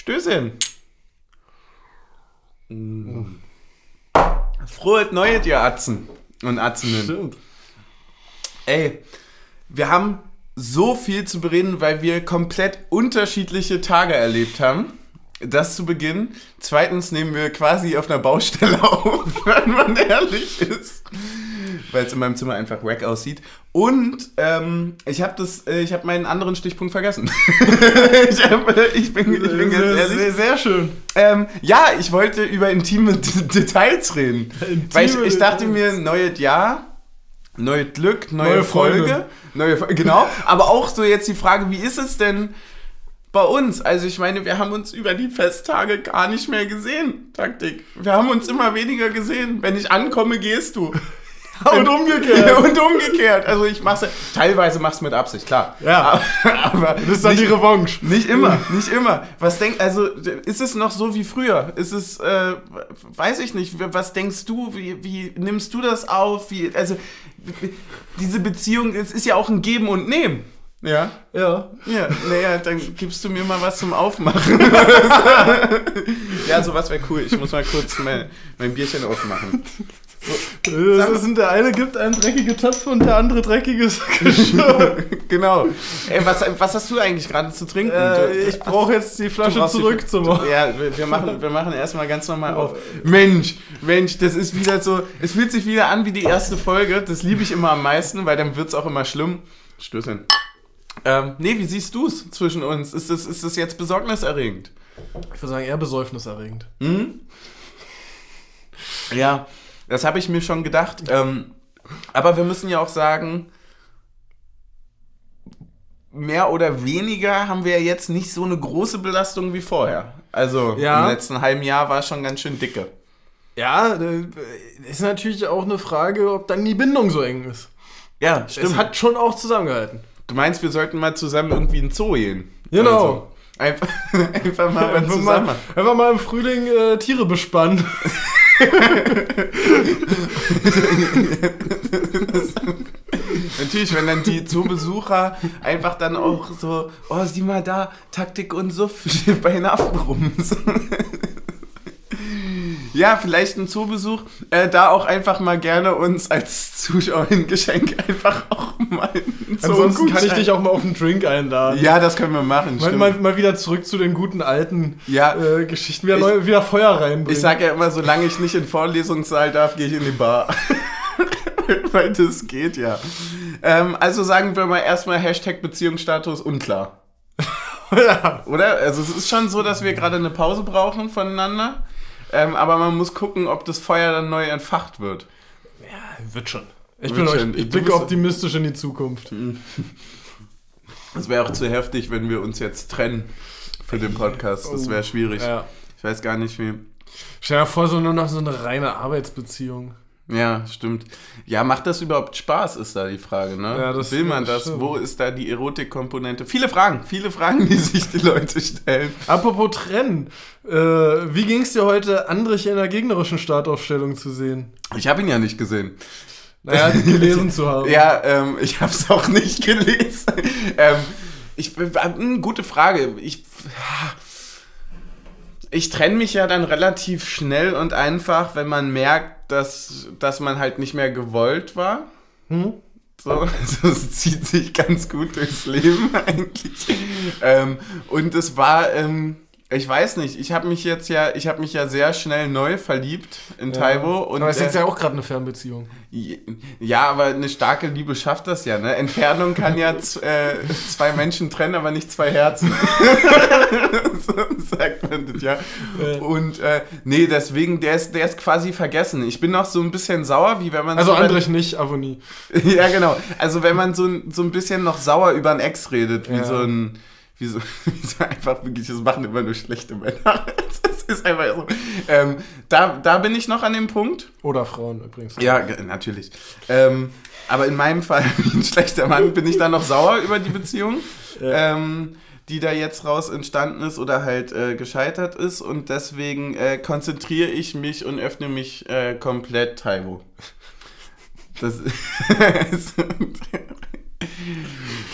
Stößchen. Frohes Neues, ihr Atzen und Atzenen. Stimmt. Ey, wir haben so viel zu bereden, weil wir komplett unterschiedliche Tage erlebt haben. Das zu Beginn. Zweitens nehmen wir quasi auf einer Baustelle auf, wenn man ehrlich ist. Weil es in meinem Zimmer einfach wack aussieht. Und ähm, ich habe äh, ich habe meinen anderen Stichpunkt vergessen. ich, hab, ich, bin, ich bin ganz ehrlich. Sehr, sehr schön. Ähm, ja, ich wollte über intime D Details reden. Intime weil ich, ich dachte mir, neues Jahr, neues Glück, neue, Neue Folge. Neue, genau. Aber auch so jetzt die Frage, wie ist es denn bei uns? Also ich meine, wir haben uns über die Festtage gar nicht mehr gesehen, Taktik. Wir haben uns immer weniger gesehen. Wenn ich ankomme, gehst du. Und umgekehrt. Und umgekehrt. Also ich mach's, teilweise mach's mit Absicht, klar. Ja. Aber, aber Das ist dann die Revanche. nicht immer, nicht immer. Was denk, also ist es noch so wie früher? Ist es, äh, weiß ich nicht. Was denkst du? Wie, wie nimmst du das auf? Wie, also diese Beziehung, es ist ja auch ein Geben und Nehmen. Ja. Ja. Ja, naja, dann gibst du mir mal was zum Aufmachen. ja, sowas wäre cool. Ich muss mal kurz mein, mein Bierchen aufmachen. Das ist, der eine gibt einen dreckige Töpfe und der andere dreckiges Geschirr. genau. Ey, was, was hast du eigentlich gerade zu trinken? äh, ich brauche jetzt die Flasche brauchst die- zurückzumachen. Ja, wir, wir machen, wir machen erstmal ganz normal auf. Mensch, Mensch, das ist wieder so, es fühlt sich wieder an wie die erste Folge. Das liebe ich immer am meisten, weil dann wird es auch immer schlimm. Stößchen. Ähm, nee, wie siehst du es zwischen uns? Ist das, ist das jetzt besorgniserregend? Ich würde sagen, eher besäufniserregend. Ja, das habe ich mir schon gedacht. Ähm, aber wir müssen ja auch sagen, mehr oder weniger haben wir ja jetzt nicht so eine große Belastung wie vorher. Also Ja. im letzten halben Jahr war es schon ganz schön dicke. Ja, äh, ist natürlich auch eine Frage, ob dann die Bindung so eng ist. Ja, Es hat schon auch zusammengehalten. Du meinst, wir sollten mal zusammen irgendwie in den Zoo gehen? Genau. Also, einfach, einfach mal Einfach zusammen. mal, einfach mal im Frühling äh, Tiere bespannen. Natürlich, wenn dann die Zoobesucher einfach dann auch so, oh, sieh mal da, Taktik und Suff bei den Affen rum. Ja, vielleicht ein Zoobesuch, äh, da auch einfach mal gerne uns als Zuschauer ein Geschenk einfach auch mal Ansonsten kann ich dich auch mal auf einen Drink einladen. Ja, das können wir machen. Mal, mal, mal wieder zurück zu den guten alten Ja. äh, Geschichten, wieder, Ich- neu, wieder Feuer reinbringen. Ich sage ja immer, solange ich nicht in den Vorlesungssaal darf, gehe ich in die Bar. Weil das geht ja. Ähm, also sagen wir mal erstmal Hashtag Beziehungsstatus unklar. ja. Oder? Also es ist schon so, dass wir gerade eine Pause brauchen voneinander. Ähm, aber man muss gucken, ob das Feuer dann neu entfacht wird. ja, wird schon. Ich, Wird bin euch, schon. ich Du blicke optimistisch in die Zukunft. Es wäre auch zu heftig, wenn wir uns jetzt trennen für den Podcast. Das wäre schwierig. Ja. Ich weiß gar nicht wie. Stell dir vor, so nur noch so eine reine Arbeitsbeziehung. Ja, stimmt. Ja, macht das überhaupt Spaß, ist da die Frage, ne? Ja, das- Will man das stimmt. Wo ist da die Erotikkomponente? Viele Fragen, viele Fragen, die sich die Leute stellen. Apropos Trennen. Äh, wie ging es dir heute, Andrich in der gegnerischen Startaufstellung zu sehen? Ich habe ihn ja nicht gesehen. Naja, gelesen zu haben. Ja, ähm, ich habe es auch nicht gelesen. ähm, ich, äh, hm, gute Frage. Ich, ich trenne mich ja dann relativ schnell und einfach, wenn man merkt, dass, dass man halt nicht mehr gewollt war. Hm? So, also es zieht sich ganz gut durchs Leben eigentlich. Ähm, und es war, ähm, ich weiß nicht, ich habe mich jetzt ja, ich habe mich ja sehr schnell neu verliebt in Taiwo. Und, Aber es ist jetzt ja auch gerade eine Fernbeziehung. ja, aber eine starke Liebe schafft das ja, ne? Entfernung kann ja äh, zwei Menschen trennen, aber nicht zwei Herzen. so sagt man das ja. Und äh, nee, deswegen, der ist, der ist quasi vergessen. Ich bin noch so ein bisschen sauer, wie wenn man Also so Andrich nicht, Avonie. ja, genau. Also wenn man so, ein- so ein bisschen noch sauer über einen Ex redet, wie Ja. so ein, wie so, wie so einfach wirklich, das machen immer nur schlechte Männer. Das ist einfach so. Ähm, da, da bin ich noch an dem Punkt. Oder Frauen übrigens. Ja, natürlich. Ähm, aber in meinem Fall, wie ein schlechter Mann, bin ich dann noch sauer über die Beziehung, ähm, die da jetzt raus entstanden ist oder halt äh, gescheitert ist. Und deswegen äh, konzentriere ich mich und öffne mich äh, komplett Taiwo. Das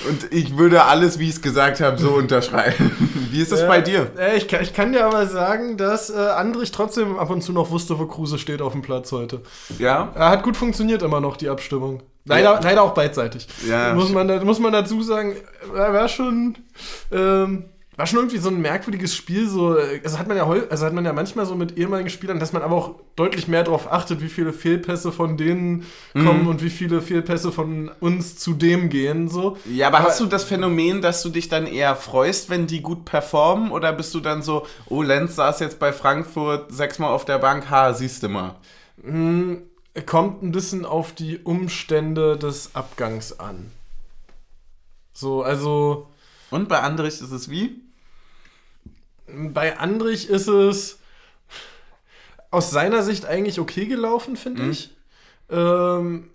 Und ich würde alles, wie ich es gesagt habe, so unterschreiben. Wie ist es Ja, bei dir? äh, ich, kann, ich kann dir aber sagen, dass äh, Andrich trotzdem ab und zu noch wusste, wo Kruse steht auf dem Platz heute. Ja? Er hat gut funktioniert immer noch, die Abstimmung. Leider, Ja. leider auch beidseitig. Ja. Muss man, muss man dazu sagen, er war schon, ähm, war schon irgendwie so ein merkwürdiges Spiel. So, also hat man ja also hat man ja manchmal so mit ehemaligen Spielern, dass man aber auch deutlich mehr darauf achtet, wie viele Fehlpässe von denen kommen und wie viele Fehlpässe von uns zu dem gehen. So. Ja, aber, Aber- hast du das Phänomen, dass du dich dann eher freust, wenn die gut performen? Oder bist du dann so, oh, Lenz saß jetzt bei Frankfurt sechsmal auf der Bank, ha, siehst du mal. Kommt ein bisschen auf die Umstände des Abgangs an. So, also. Und bei Andrich ist es wie? Bei Andrich ist es aus seiner Sicht eigentlich okay gelaufen, finde Mhm. ich. Ähm,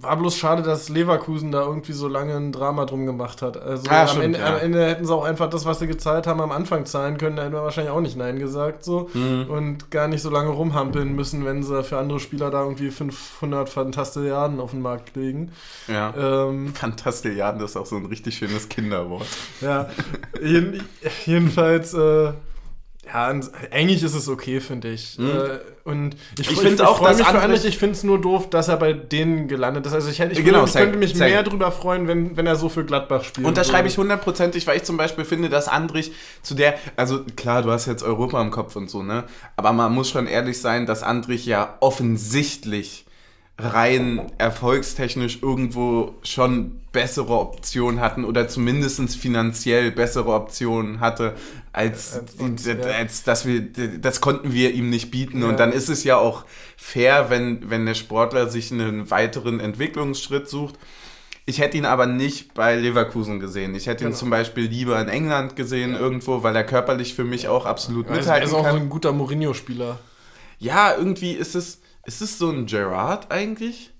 war bloß schade, dass Leverkusen da irgendwie so lange ein Drama drum gemacht hat. Also Ah, am, stimmt, Ende, ja. am Ende hätten sie auch einfach das, was sie gezahlt haben, am Anfang zahlen können. Da hätten wir wahrscheinlich auch nicht Nein gesagt. So. Mhm. Und gar nicht so lange rumhampeln müssen, wenn sie für andere Spieler da irgendwie 500 Fantastilliarden auf den Markt legen. Ja. Ähm, Fantastilliarden ist auch so ein richtig schönes Kinderwort. Ja, jeden, jedenfalls, äh, ja, eigentlich ist es okay, finde ich. Äh, und ich, Ich finde auch, dass mich für Andrich, ich finde es nur doof, dass er bei denen gelandet ist. Also ich, hätte, ich, Genau, würde, ich könnte mich mehr drüber freuen, wenn, wenn er so für Gladbach spielt. Unterschreibe ich hundertprozentig, weil ich zum Beispiel finde, dass Andrich zu der, also klar, du hast jetzt Europa im Kopf und so, ne? Aber man muss schon ehrlich sein, dass Andrich ja offensichtlich rein erfolgstechnisch irgendwo schon bessere Optionen hatten oder zumindest finanziell bessere Optionen hatte, als, Als ja. als dass wir, das konnten wir ihm nicht bieten. Ja. Und dann ist es ja auch fair, wenn, wenn der Sportler sich einen weiteren Entwicklungsschritt sucht. Ich hätte ihn aber nicht bei Leverkusen gesehen. Ich hätte ihn Genau. zum Beispiel lieber in England gesehen, irgendwo, weil er körperlich für mich auch absolut Er ist, er mithalten ist auch so kann. ein guter Mourinho-Spieler. Ja, irgendwie ist es, ist es so ein Gerard eigentlich?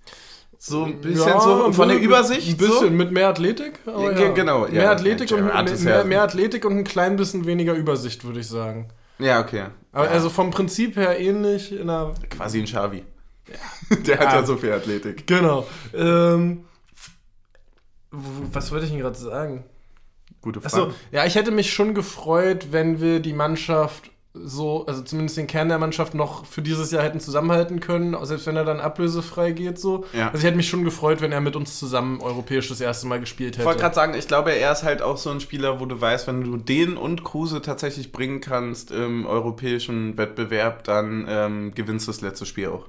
So ein bisschen Ja, so von der Übersicht? Ein bisschen So? mit mehr Athletik. Ja, genau, ja. Mehr Athletik, und, mehr, mehr Athletik und ein klein bisschen weniger Übersicht, würde ich sagen. Ja, okay. Aber also vom Prinzip her ähnlich in der quasi ein Xavi. Der hat Ja. ja so viel Athletik. Genau. Ähm, was wollte ich denn gerade sagen? Gute Frage. Achso, ja, ich hätte mich schon gefreut, wenn wir die Mannschaft so, also zumindest den Kern der Mannschaft noch für dieses Jahr hätten zusammenhalten können, selbst wenn er dann ablösefrei geht so. Ja. Also ich hätte mich schon gefreut, wenn er mit uns zusammen europäisch das erste Mal gespielt Ich wollte hätte. gerade sagen, ich glaube, er ist halt auch so ein Spieler, wo du weißt, wenn du den und Kruse tatsächlich bringen kannst im europäischen Wettbewerb, dann ähm, gewinnst du das letzte Spiel auch.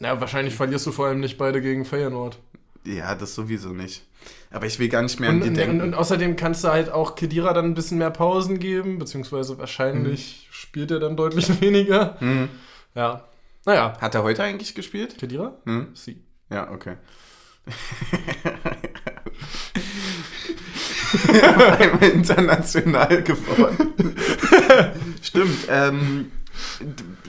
Ja, wahrscheinlich verlierst du vor allem nicht beide gegen Feyenoord. Ja, das sowieso nicht. Aber ich will gar nicht mehr Und, an die denken. und, und außerdem kannst du halt auch Kedira dann ein bisschen mehr Pausen geben, beziehungsweise wahrscheinlich spielt er dann deutlich weniger. Hm. Ja. Naja. Hat er heute eigentlich gespielt? Kedira? Hm? Sie. Ja, okay. Einmal international geworden. Stimmt. Ähm,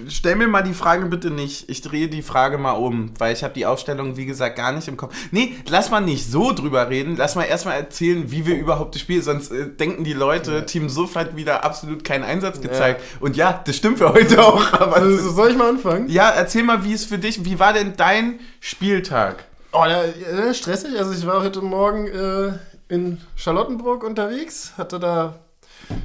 stell mir mal die Frage bitte nicht. Ich drehe die Frage mal um, weil ich habe die Aufstellung, wie gesagt, gar nicht im Kopf. Nee, lass mal nicht so drüber reden. Lass mal erstmal erzählen, wie wir überhaupt das Spiel, sonst äh, denken die Leute, Team Suff hat wieder absolut keinen Einsatz gezeigt. Und ja, das stimmt für heute auch. Aber Also, soll ich mal anfangen? ja, erzähl mal, wie es für dich, wie war denn dein Spieltag? Oh, ja, ja, stressig. Also ich war heute Morgen äh, in Charlottenburg unterwegs, hatte da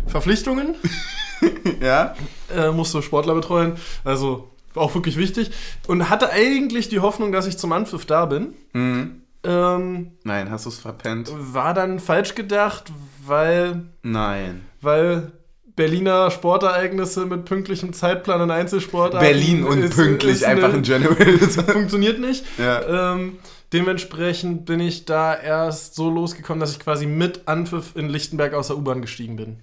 Verpflichtungen, Ja? äh, musste Sportler betreuen, also war auch wirklich wichtig und hatte eigentlich die Hoffnung, dass ich zum Anpfiff da bin. Mhm. Ähm, Nein, hast du es verpennt? war dann falsch gedacht, weil, Nein. weil Berliner Sportereignisse mit pünktlichem Zeitplan und Einzelsportarten Berlin und ist- pünktlich ist einfach eine- in General. funktioniert nicht. ja. Ähm, dementsprechend bin ich da erst so losgekommen, dass ich quasi mit Anpfiff in Lichtenberg aus der U-Bahn gestiegen bin.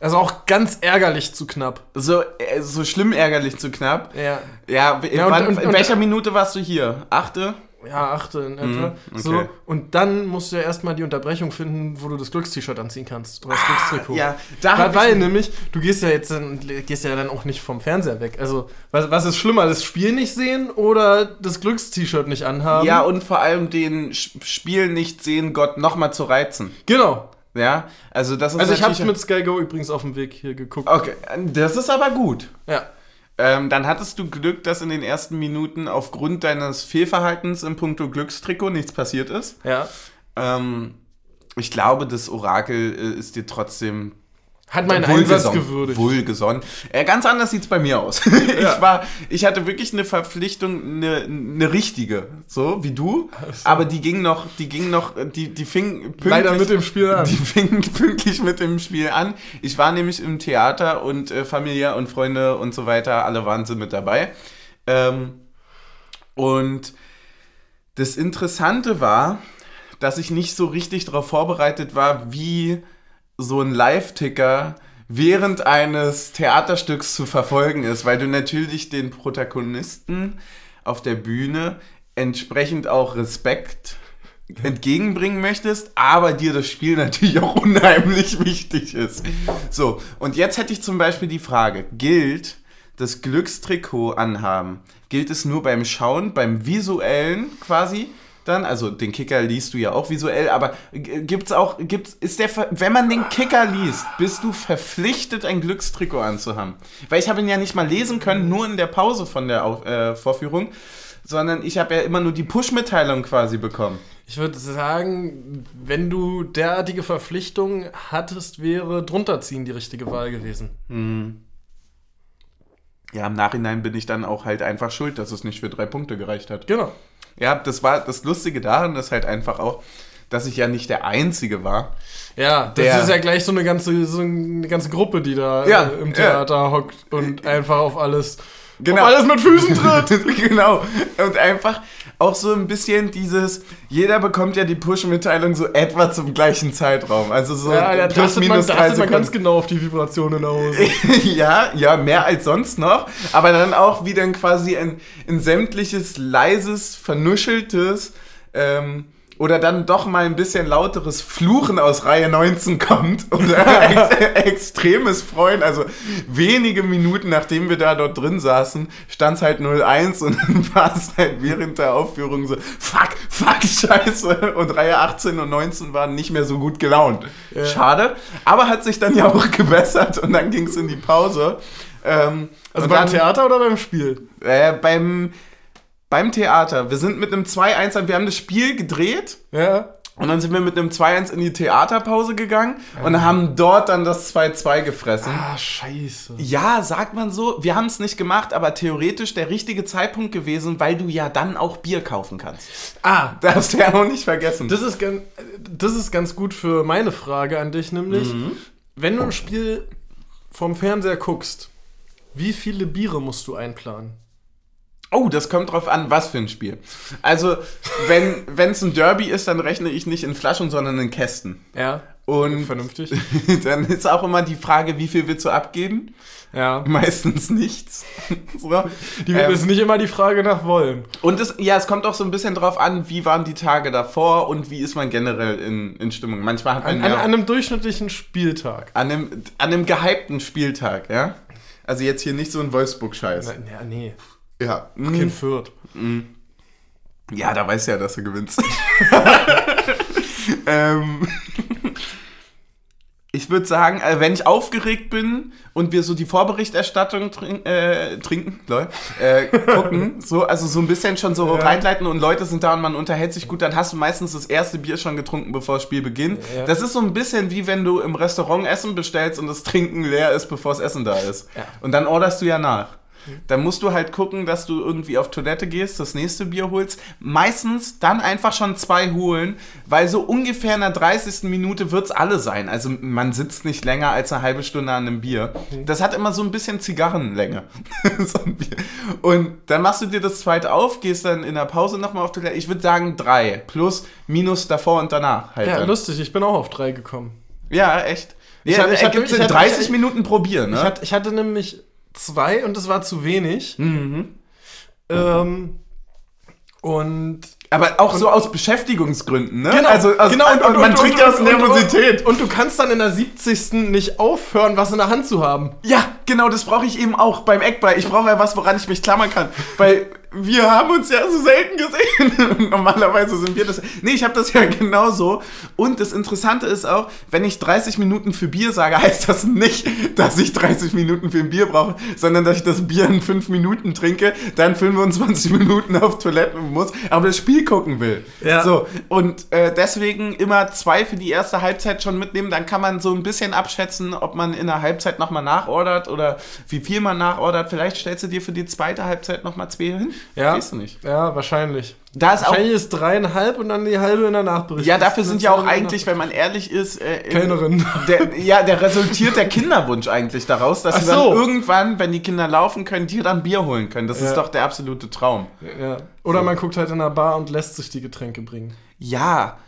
Also auch ganz ärgerlich zu knapp. so, äh, so schlimm ärgerlich zu knapp. Ja. Ja, Ja, und- wann, und- in welcher Minute warst du hier? Achte? Ja, achte in etwa. Mhm, okay. So, und dann musst du ja erstmal die Unterbrechung finden, wo du das Glückst-T-Shirt anziehen kannst. Oder das Glückstrikot. Ah, Ja, da Weil, weil ich, nämlich, du gehst ja jetzt dann, gehst ja dann auch nicht vom Fernseher weg. Also, was, was ist schlimmer, das Spiel nicht sehen oder das Glückst-T-Shirt nicht anhaben? Ja, und vor allem den Spiel nicht sehen, Gott nochmal zu reizen. genau. Ja, also das ist Also ich hab's mit Sky Go übrigens auf dem Weg hier geguckt. Okay, das ist aber gut. Ja. Ähm, dann hattest du Glück, dass in den ersten Minuten aufgrund deines Fehlverhaltens im Punkto Glückstrikot nichts passiert ist. Ja. Ähm, ich glaube, das Orakel äh, ist dir trotzdem Hat meinen Einsatz gewürdigt. Wohlgesonnen. Äh, ganz anders sieht's bei mir aus. ich war, ich hatte wirklich eine Verpflichtung, eine, eine richtige, so wie du. Aber die ging noch, die ging noch, die, die fing pünktlich, Leider mit dem Spiel an. Die fing pünktlich mit dem Spiel an. Ich war nämlich im Theater und äh, Familie und Freunde und so weiter, alle waren sie mit dabei. Ähm, und das Interessante war, dass ich nicht so richtig darauf vorbereitet war, wie so ein Live-Ticker während eines Theaterstücks zu verfolgen ist, weil du natürlich den Protagonisten auf der Bühne entsprechend auch Respekt entgegenbringen möchtest, aber dir das Spiel natürlich auch unheimlich wichtig ist. So, und jetzt hätte ich zum Beispiel die Frage, gilt das Glückstrikot anhaben, gilt es nur beim Schauen, beim visuellen quasi dann, also den Kicker liest du ja auch visuell, aber gibt's auch, gibt's, ist der, wenn man den Kicker liest, bist du verpflichtet, ein Glückstrikot anzuhaben. Weil ich habe ihn ja nicht mal lesen können, nur in der Pause von der äh, Vorführung, sondern ich habe ja immer nur die Push-Mitteilung quasi bekommen. Ich würde sagen, wenn du derartige Verpflichtungen hattest, wäre drunterziehen die richtige Wahl gewesen. Ja, im Nachhinein bin ich dann auch halt einfach schuld, dass es nicht für drei Punkte gereicht hat. Genau. Ja, das war das Lustige daran, ist halt einfach auch, dass ich ja nicht der Einzige war. Ja, das Der- ist ja gleich so eine ganze, so eine ganze Gruppe, die da Ja, äh, im ja. Theater hockt und einfach auf alles, Genau. alles mit Füßen tritt. genau. Und einfach auch so ein bisschen dieses, jeder bekommt ja die Push-Mitteilung so etwa zum gleichen Zeitraum. Also so Ja, da plus man, minus da drei achtet man ganz Sekunden. genau auf die Vibration in der Hose. ja, ja, mehr als sonst noch. Aber dann auch, wie dann quasi ein, ein sämtliches, leises, vernuscheltes ähm, oder dann doch mal ein bisschen lauteres Fluchen aus Reihe 19 kommt oder ex extremes Freuen. Also wenige Minuten nachdem wir da dort drin saßen, stand es halt 01 und dann war es halt während der Aufführung so, fuck, fuck, scheiße. Und Reihe 18 und 19 waren nicht mehr so gut gelaunt. Schade, aber hat sich dann ja auch gebessert und dann ging es in die Pause. Ähm, Also beim dann, Theater oder beim Spiel? äh, beim, beim Theater. Wir sind mit einem 2-1, wir haben das Spiel gedreht Ja. und dann sind wir mit einem 2-1 in die Theaterpause gegangen und haben dort dann das 2-2 gefressen. Ah, scheiße. Ja, sagt man so. Wir haben es nicht gemacht, aber theoretisch der richtige Zeitpunkt gewesen, weil du ja dann auch Bier kaufen kannst. Ah, Darfst du ja auch nicht vergessen. das ist, ganz, das ist ganz gut für meine Frage an dich, nämlich, Mhm. wenn du ein Spiel vom Fernseher guckst, wie viele Biere musst du einplanen? Oh, das kommt drauf an, was für ein Spiel. Also, wenn es ein Derby ist, dann rechne ich nicht in Flaschen, sondern in Kästen. Ja. Und Vernünftig. dann ist auch immer die Frage, wie viel willst du abgeben? Ja. Meistens nichts. so. Die Ähm, ist nicht immer die Frage nach Wollen. und es, ja, es kommt auch so ein bisschen drauf an, wie waren die Tage davor und wie ist man generell in, in Stimmung. Manchmal hat man An, an, ja an einem durchschnittlichen Spieltag. an, einem, an einem gehypten Spieltag, ja. Also jetzt hier nicht so ein Wolfsburg-Scheiß. Ja, nee. Ja. Kein Mm. Fürth. Ja, da weißt du ja, dass du gewinnst. ähm, ich würde sagen, äh, wenn ich aufgeregt bin und wir so die Vorberichterstattung trink, äh, trinken, lol, äh, gucken, so, also so ein bisschen schon so Ja. reinleiten und Leute sind da und man unterhält sich gut, dann hast du meistens das erste Bier schon getrunken, bevor das Spiel beginnt. Ja. Das ist so ein bisschen wie wenn du im Restaurant Essen bestellst und das Trinken leer ist, bevor das Essen da ist. Ja. Und dann orderst du ja nach. Dann musst du halt gucken, dass du irgendwie auf Toilette gehst, das nächste Bier holst. Meistens dann einfach schon zwei holen, weil so ungefähr in der 30. Minute wird's alle sein. Also man sitzt nicht länger als eine halbe Stunde an einem Bier. Das hat immer so ein bisschen Zigarrenlänge. so ein Bier. Und dann machst du dir das zweite auf, gehst dann in der Pause nochmal auf Toilette. Ich würde sagen drei. Plus, minus davor und danach halt. Ja, dann. lustig, ich bin auch auf drei gekommen. ja echt. Ich Ja, hatte- ich hatte- gibt's ich in hatte- 30 ich- Minuten probieren, ne? Ich, hatte, ich hatte nämlich zwei und das war zu wenig. mhm. Ähm, und Aber auch so aus Beschäftigungsgründen, ne? Genau, also aus, genau, und, man trinkt aus Nervosität. Und, du kannst dann in der 70. nicht aufhören, was in der Hand zu haben. ja, genau, das brauche ich eben auch beim Eckball. Ich brauche ja was, woran ich mich klammern kann. Weil wir haben uns ja so selten gesehen. Normalerweise sind wir das. Nee, ich habe das ja genauso. Und das Interessante ist auch, wenn ich 30 Minuten für Bier sage, heißt das nicht, dass ich 30 Minuten für ein Bier brauche, sondern dass ich das Bier in 5 Minuten trinke, dann 25 Minuten auf Toiletten muss, aber das Spiel gucken will. Ja. So, und äh, deswegen immer zwei für die erste Halbzeit schon mitnehmen. Dann kann man so ein bisschen abschätzen, ob man in der Halbzeit nochmal nachordert oder wie viel man nachordert. Vielleicht stellst du dir für die zweite Halbzeit nochmal zwei hin. Ja. Weißt du nicht. Ja, wahrscheinlich. Da ist auch. Wahrscheinlich ist dreieinhalb und dann die halbe in der Nachbericht. Ja, dafür sind ja auch eigentlich, wenn man ehrlich ist, äh, im- Kellnerin. Der, ja, der resultiert der Kinderwunsch eigentlich daraus, dass Ach sie dann so. irgendwann, wenn die Kinder laufen können, dir dann Bier holen können. Das Ja. ist doch der absolute Traum. Ja. Oder man guckt halt in der Bar und lässt sich die Getränke bringen. Ja,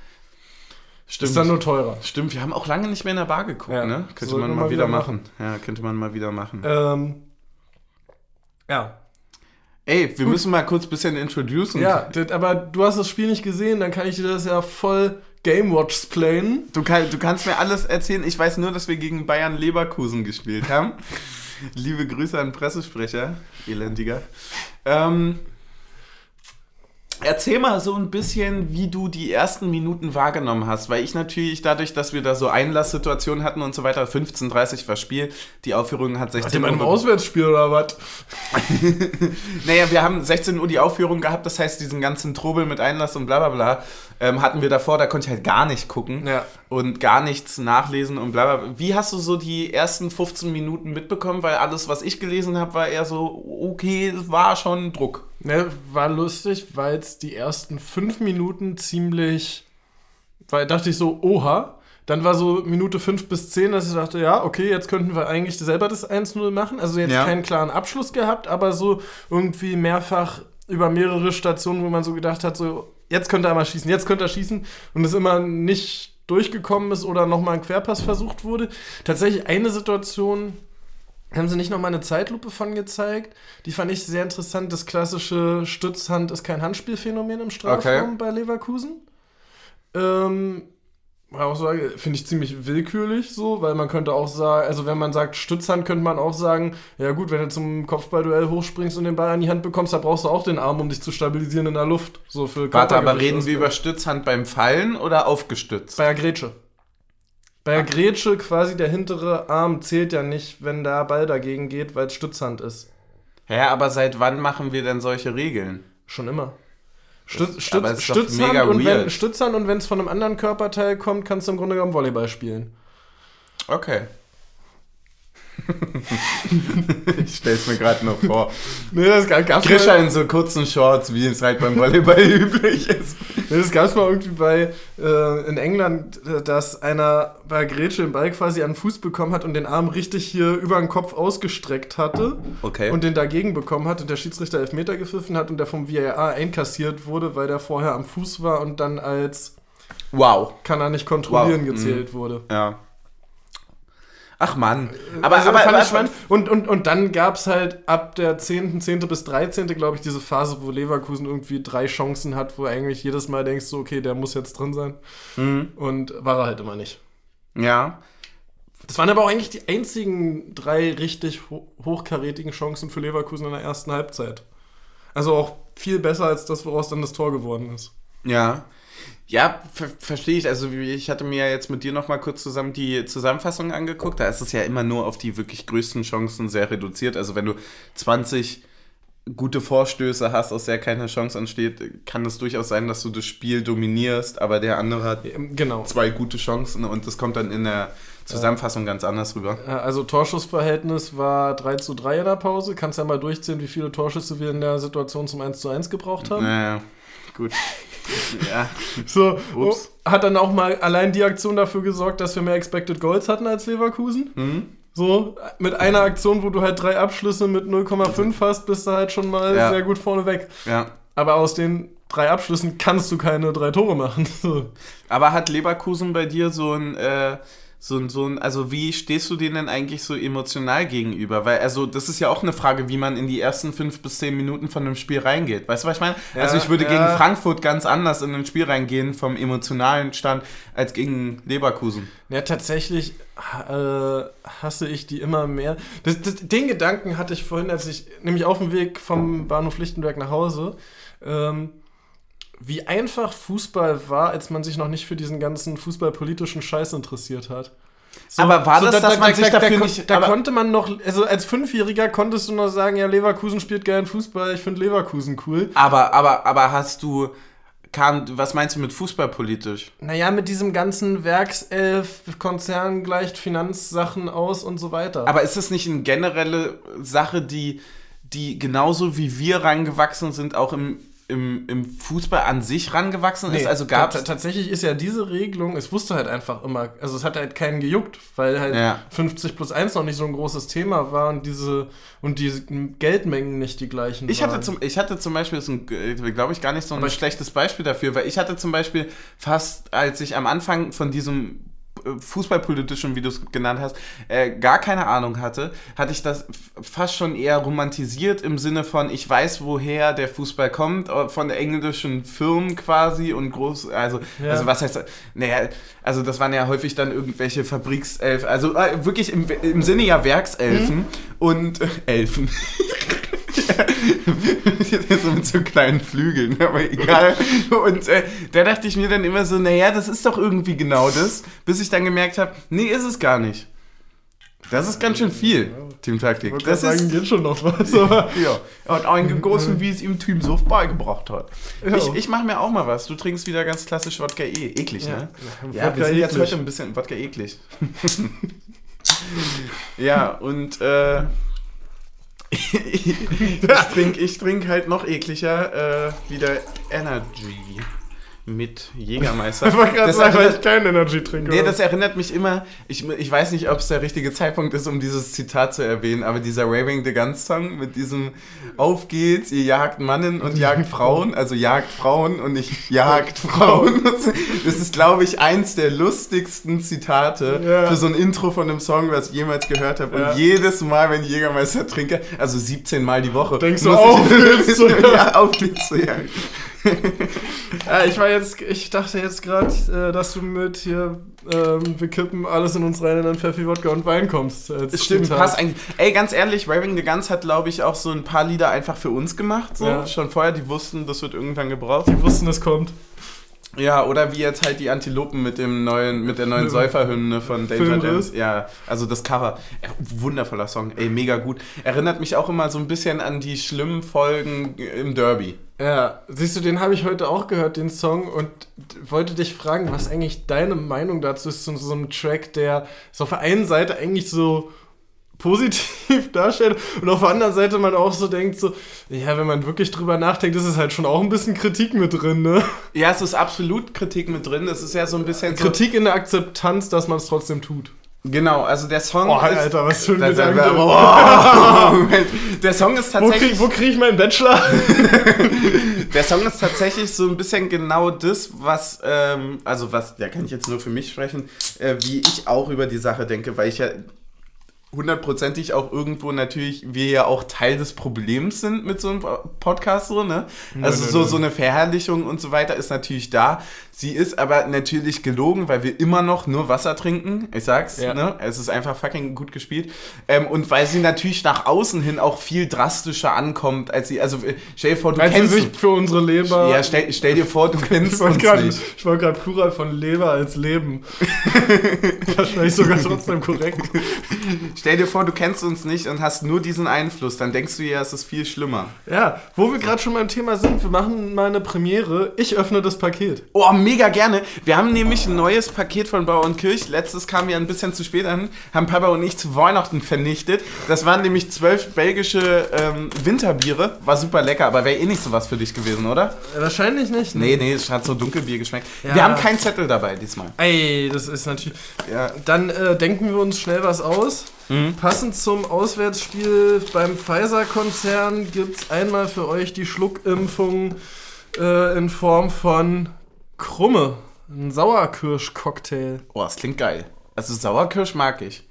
Ist dann nur teurer. Stimmt, wir haben auch lange nicht mehr in der Bar geguckt, Ja. ne? Könnte Sollten man mal wieder machen. Ja, könnte man mal wieder machen. Ähm, ja. Ey, wir müssen mal kurz ein bisschen introducen. Ja, das, aber du hast das Spiel nicht gesehen, dann kann ich dir das ja voll Game Watch playen. Du, kann, du kannst mir alles erzählen. Ich weiß nur, dass wir gegen Bayern Leverkusen gespielt haben. Liebe Grüße an Pressesprecher, elendiger. Ähm, erzähl mal so ein bisschen, wie du die ersten Minuten wahrgenommen hast, weil ich natürlich dadurch, dass wir da so Einlasssituationen hatten und so weiter, 15:30 war Spiel, die Aufführung hat 16 Hat jemand im Uhr- Auswärtsspiel oder was? Naja, wir haben 16 Uhr die Aufführung gehabt, das heißt, diesen ganzen Trubel mit Einlass und bla bla bla ähm, hatten wir davor, da konnte ich halt gar nicht gucken Ja. und gar nichts nachlesen und bla bla. bla. Wie hast du so die ersten 15 Minuten mitbekommen? Weil alles, was ich gelesen habe, war eher so, okay, es war schon Druck. Ne, war lustig, weil es die ersten fünf Minuten ziemlich. Weil dachte ich so, oha. Dann war so Minute fünf bis zehn, dass ich dachte, ja, okay, jetzt könnten wir eigentlich selber das 1-0 machen. Also jetzt Ja. keinen klaren Abschluss gehabt, aber so irgendwie mehrfach über mehrere Stationen, wo man so gedacht hat, so, jetzt könnte er mal schießen, jetzt könnte er schießen und es immer nicht durchgekommen ist oder nochmal ein Querpass versucht wurde. Tatsächlich eine Situation, haben sie nicht noch mal eine Zeitlupe von gezeigt? Die fand ich sehr interessant. Das klassische Stützhand ist kein Handspielphänomen im Strafraum Okay. bei Leverkusen. Ähm, auch sagen, finde ich ziemlich willkürlich so, weil man könnte auch sagen, also wenn man sagt Stützhand, könnte man auch sagen, ja gut, wenn du zum Kopfballduell hochspringst und den Ball an die Hand bekommst, da brauchst du auch den Arm, um dich zu stabilisieren in der Luft. So für Warte, aber reden wir über Stützhand beim Fallen oder aufgestützt? bei der Grätsche. Bei der Grätsche quasi der hintere Arm zählt ja nicht, wenn der Ball dagegen geht, weil es Stützhand ist. Ja, aber seit wann machen wir denn solche Regeln? Schon immer. Stütz, aber Stütz, ist doch mega Stützhand und wenn. Stützhand und wenn es von einem anderen Körperteil kommt, kannst du im Grunde genommen Volleyball spielen. Okay. ich stell's mir gerade noch vor. Nee, das gab es Krischer in so kurzen Shorts, wie es halt beim Volleyball üblich ist. nee, das gab's mal irgendwie bei äh, in England, äh, dass einer bei Grätsche den Ball quasi an den Fuß bekommen hat und den Arm richtig hier über den Kopf ausgestreckt hatte Okay. und den dagegen bekommen hat und der Schiedsrichter Elfmeter gepfiffen hat und der vom VAR einkassiert wurde, weil der vorher am Fuß war und dann als wow. kann er nicht kontrollieren Wow. gezählt wurde. Ja. Ach Mann. Aber, also, aber, fand aber ich spannend. Und, und, und dann gab es halt ab der 10., 10. bis 13., glaube ich, diese Phase, wo Leverkusen irgendwie drei Chancen hat, wo eigentlich jedes Mal denkst du, okay, der muss jetzt drin sein. Mhm. Und war er halt immer nicht. Ja. Das waren aber auch eigentlich die einzigen drei richtig ho hochkarätigen Chancen für Leverkusen in der ersten Halbzeit. Also auch viel besser als das, woraus dann das Tor geworden ist. Ja. Ja, ver verstehe ich. Also ich hatte mir ja jetzt mit dir noch mal kurz zusammen die Zusammenfassung angeguckt. Da ist es ja immer nur auf die wirklich größten Chancen sehr reduziert. Also wenn du 20 gute Vorstöße hast, aus der keine Chance entsteht, kann es durchaus sein, dass du das Spiel dominierst, aber der andere hat Ähm, Genau. zwei gute Chancen und das kommt dann in der Zusammenfassung ganz anders rüber. Äh, Also Torschussverhältnis war 3 zu 3 in der Pause. Kannst ja mal durchzählen, wie viele Torschüsse wir in der Situation zum 1 zu 1 gebraucht haben. Naja, gut. Ja. So, Ups. oh, hat dann auch mal allein die Aktion dafür gesorgt, dass wir mehr Expected Goals hatten als Leverkusen. Hm? So, mit einer Aktion, wo du halt drei Abschlüsse mit 0,5 hast, bist du halt schon mal Ja. sehr gut vorne weg. Ja. Aber aus den drei Abschlüssen kannst du keine drei Tore machen. So. Aber hat Leverkusen bei dir so ein, äh, So, ein- so ein, also wie stehst du denen eigentlich so emotional gegenüber? Weil, also, das ist ja auch eine Frage, wie man in die ersten fünf bis zehn Minuten von einem Spiel reingeht. Weißt du, was ich meine? also ich würde ja. gegen Frankfurt ganz anders in ein Spiel reingehen vom emotionalen Stand als gegen Leverkusen. Ja, tatsächlich äh, hasse ich die immer mehr. Das, das, den Gedanken hatte ich vorhin, als ich nämlich auf dem Weg vom Bahnhof Lichtenberg nach Hause, ähm, wie einfach Fußball war, als man sich noch nicht für diesen ganzen fußballpolitischen Scheiß interessiert hat. So- Aber war so das, dass man sich da, dafür da, nicht- Da konnte man noch, also als Fünfjähriger konntest du noch sagen, ja, Leverkusen spielt geilen Fußball, ich finde Leverkusen cool. Aber, aber, aber hast du, kam, was meinst du mit fußballpolitisch? Naja, mit diesem ganzen Werkself, Konzern gleicht Finanzsachen aus und so weiter. Aber ist das nicht eine generelle Sache, die, die genauso wie wir rangewachsen sind, auch im, im, im Fußball an sich rangewachsen ist? also gab ta- ta- tatsächlich ist ja diese Regelung, es wusste halt einfach immer, also es hat halt keinen gejuckt, weil halt Ja. 50 plus 1 noch nicht so ein großes Thema war und diese und diese Geldmengen nicht die gleichen Ich waren. hatte, zum, ich hatte zum Beispiel, das ist ein, glaube ich, gar nicht so ein Aber schlechtes Beispiel dafür, weil ich hatte zum Beispiel fast, als ich am Anfang von diesem äh, fußballpolitischen, wie du es genannt hast, äh, gar keine Ahnung hatte, hatte ich das fast schon eher romantisiert im Sinne von, ich weiß, woher der Fußball kommt, äh, von englischen Firmen quasi und groß, also, Ja. also was heißt, das? naja, also das waren ja häufig dann irgendwelche Fabrikselfen, also äh, wirklich im, im Sinne ja Werkselfen und äh, Elfen. so mit so kleinen Flügeln, aber egal. Und äh, da dachte ich mir dann immer so, naja, das ist doch irgendwie genau das, bis ich dann gemerkt habe, nee, ist es gar nicht. Das ist ganz schön viel, Teamtaktik. Ich Das sagen, ist, geht schon noch was, aber ja, hat eingegossen, wie es ihm Team Suff beigebracht hat. Ja. Ich, ich mache mir auch mal was. Du trinkst wieder ganz klassisch Wodka E. Eklig, Ja. ne? Ja, Ja, wir sind jetzt heute ein bisschen Wodka eklig. ja, und äh, ich trinke ich trink halt noch ekliger äh, wieder Energy mit Jägermeister. ich wollte gerade sagen, weil ich keinen Energy trinke. Nee, das erinnert mich immer, ich, ich weiß nicht, ob es der richtige Zeitpunkt ist, um dieses Zitat zu erwähnen, aber dieser Raving the Guns Song mit diesem Auf geht's, ihr jagt Mannen und jagt Frauen, also jagt Frauen und nicht jagt Frauen. Das ist, glaube ich, eins der lustigsten Zitate Ja. für so ein Intro von einem Song, was ich jemals gehört habe. Ja. Und jedes Mal, wenn ich Jägermeister trinke, also 17 Mal die Woche, Denkst du, auf ich, geht's ja, auf geht's jagen. Ja, ich war jetzt, ich dachte jetzt gerade, äh, dass du mit hier, ähm, wir kippen alles in uns rein und dann Pfeffi, Wodka und Wein kommst. Es stimmt, passt eigentlich. Ey, ganz ehrlich, Raving the Guns hat, glaube ich, auch so ein paar Lieder einfach für uns gemacht. So. Ja. Schon vorher, die wussten, das wird irgendwann gebraucht. Die wussten, es kommt. Ja, oder wie jetzt halt die Antilopen mit dem neuen, mit der neuen. Säuferhymne von Danger. Dan. Ja, also das Cover. Wundervoller Song, ey, mega gut. Erinnert mich auch immer so ein bisschen an die schlimmen Folgen im Derby. Ja, siehst du, den habe ich heute auch gehört, den Song, und wollte dich fragen, was eigentlich deine Meinung dazu ist zu so einem Track, der so auf der einen Seite eigentlich so positiv darstellt und auf der anderen Seite man auch so denkt, so, ja, wenn man wirklich drüber nachdenkt, ist es halt schon auch ein bisschen Kritik mit drin, ne? Ja, es ist absolut Kritik mit drin. Es ist ja so ein bisschen so. Kritik in der Akzeptanz, dass man es trotzdem tut. Genau, also der Song Oh, ist. Alter, was für ein Gedanke. Moment. der Song ist tatsächlich. wo krieg ich meinen Bachelor? Der Song ist tatsächlich so ein bisschen genau das, was, ähm, also was, da kann ich jetzt nur für mich sprechen, äh, wie ich auch über die Sache denke, weil ich ja hundertprozentig auch irgendwo natürlich, wir ja auch Teil des Problems sind mit so einem Podcast, so, ne? Also nö, so, nö. so eine Verherrlichung und so weiter ist natürlich da. Sie ist aber natürlich gelogen, weil wir immer noch nur Wasser trinken. Ich sag's, Ja. ne? Es ist einfach fucking gut gespielt. Ähm, und weil sie natürlich nach außen hin auch viel drastischer ankommt, als sie, also äh, stell dir vor, du sie kennst sich für unsere Leber. ja, stell, stell dir vor, du ich kennst wollte uns gerade nicht. ich wollte gerade Plural von Leber als Leben. Wahrscheinlich sogar trotzdem korrekt. Stell dir vor, du kennst uns nicht und hast nur diesen Einfluss, dann denkst du ja, es ist viel schlimmer. Ja, wo wir gerade schon beim Thema sind, wir machen mal eine Premiere. Ich öffne das Paket. Oh, mega gerne. Wir haben nämlich ein neues Paket von Bauer und Kirch. Letztes kam ja ein bisschen zu spät an, haben Papa und ich zu Weihnachten vernichtet. Das waren nämlich zwölf belgische ähm, Winterbiere. War super lecker, aber wäre eh nicht sowas für dich gewesen, oder? Wahrscheinlich nicht. ne? Nee, nee, es hat so Dunkelbier geschmeckt. Ja. Wir haben keinen Zettel dabei diesmal. Ey, das ist natürlich. Ja. Dann äh, denken wir uns schnell was aus. Mhm. Passend zum Auswärtsspiel beim Pfizer-Konzern gibt es einmal für euch die Schluckimpfung äh, in Form von Krumme. Ein Sauerkirsch-Cocktail. Oh, das klingt geil. Also Sauerkirsch mag ich.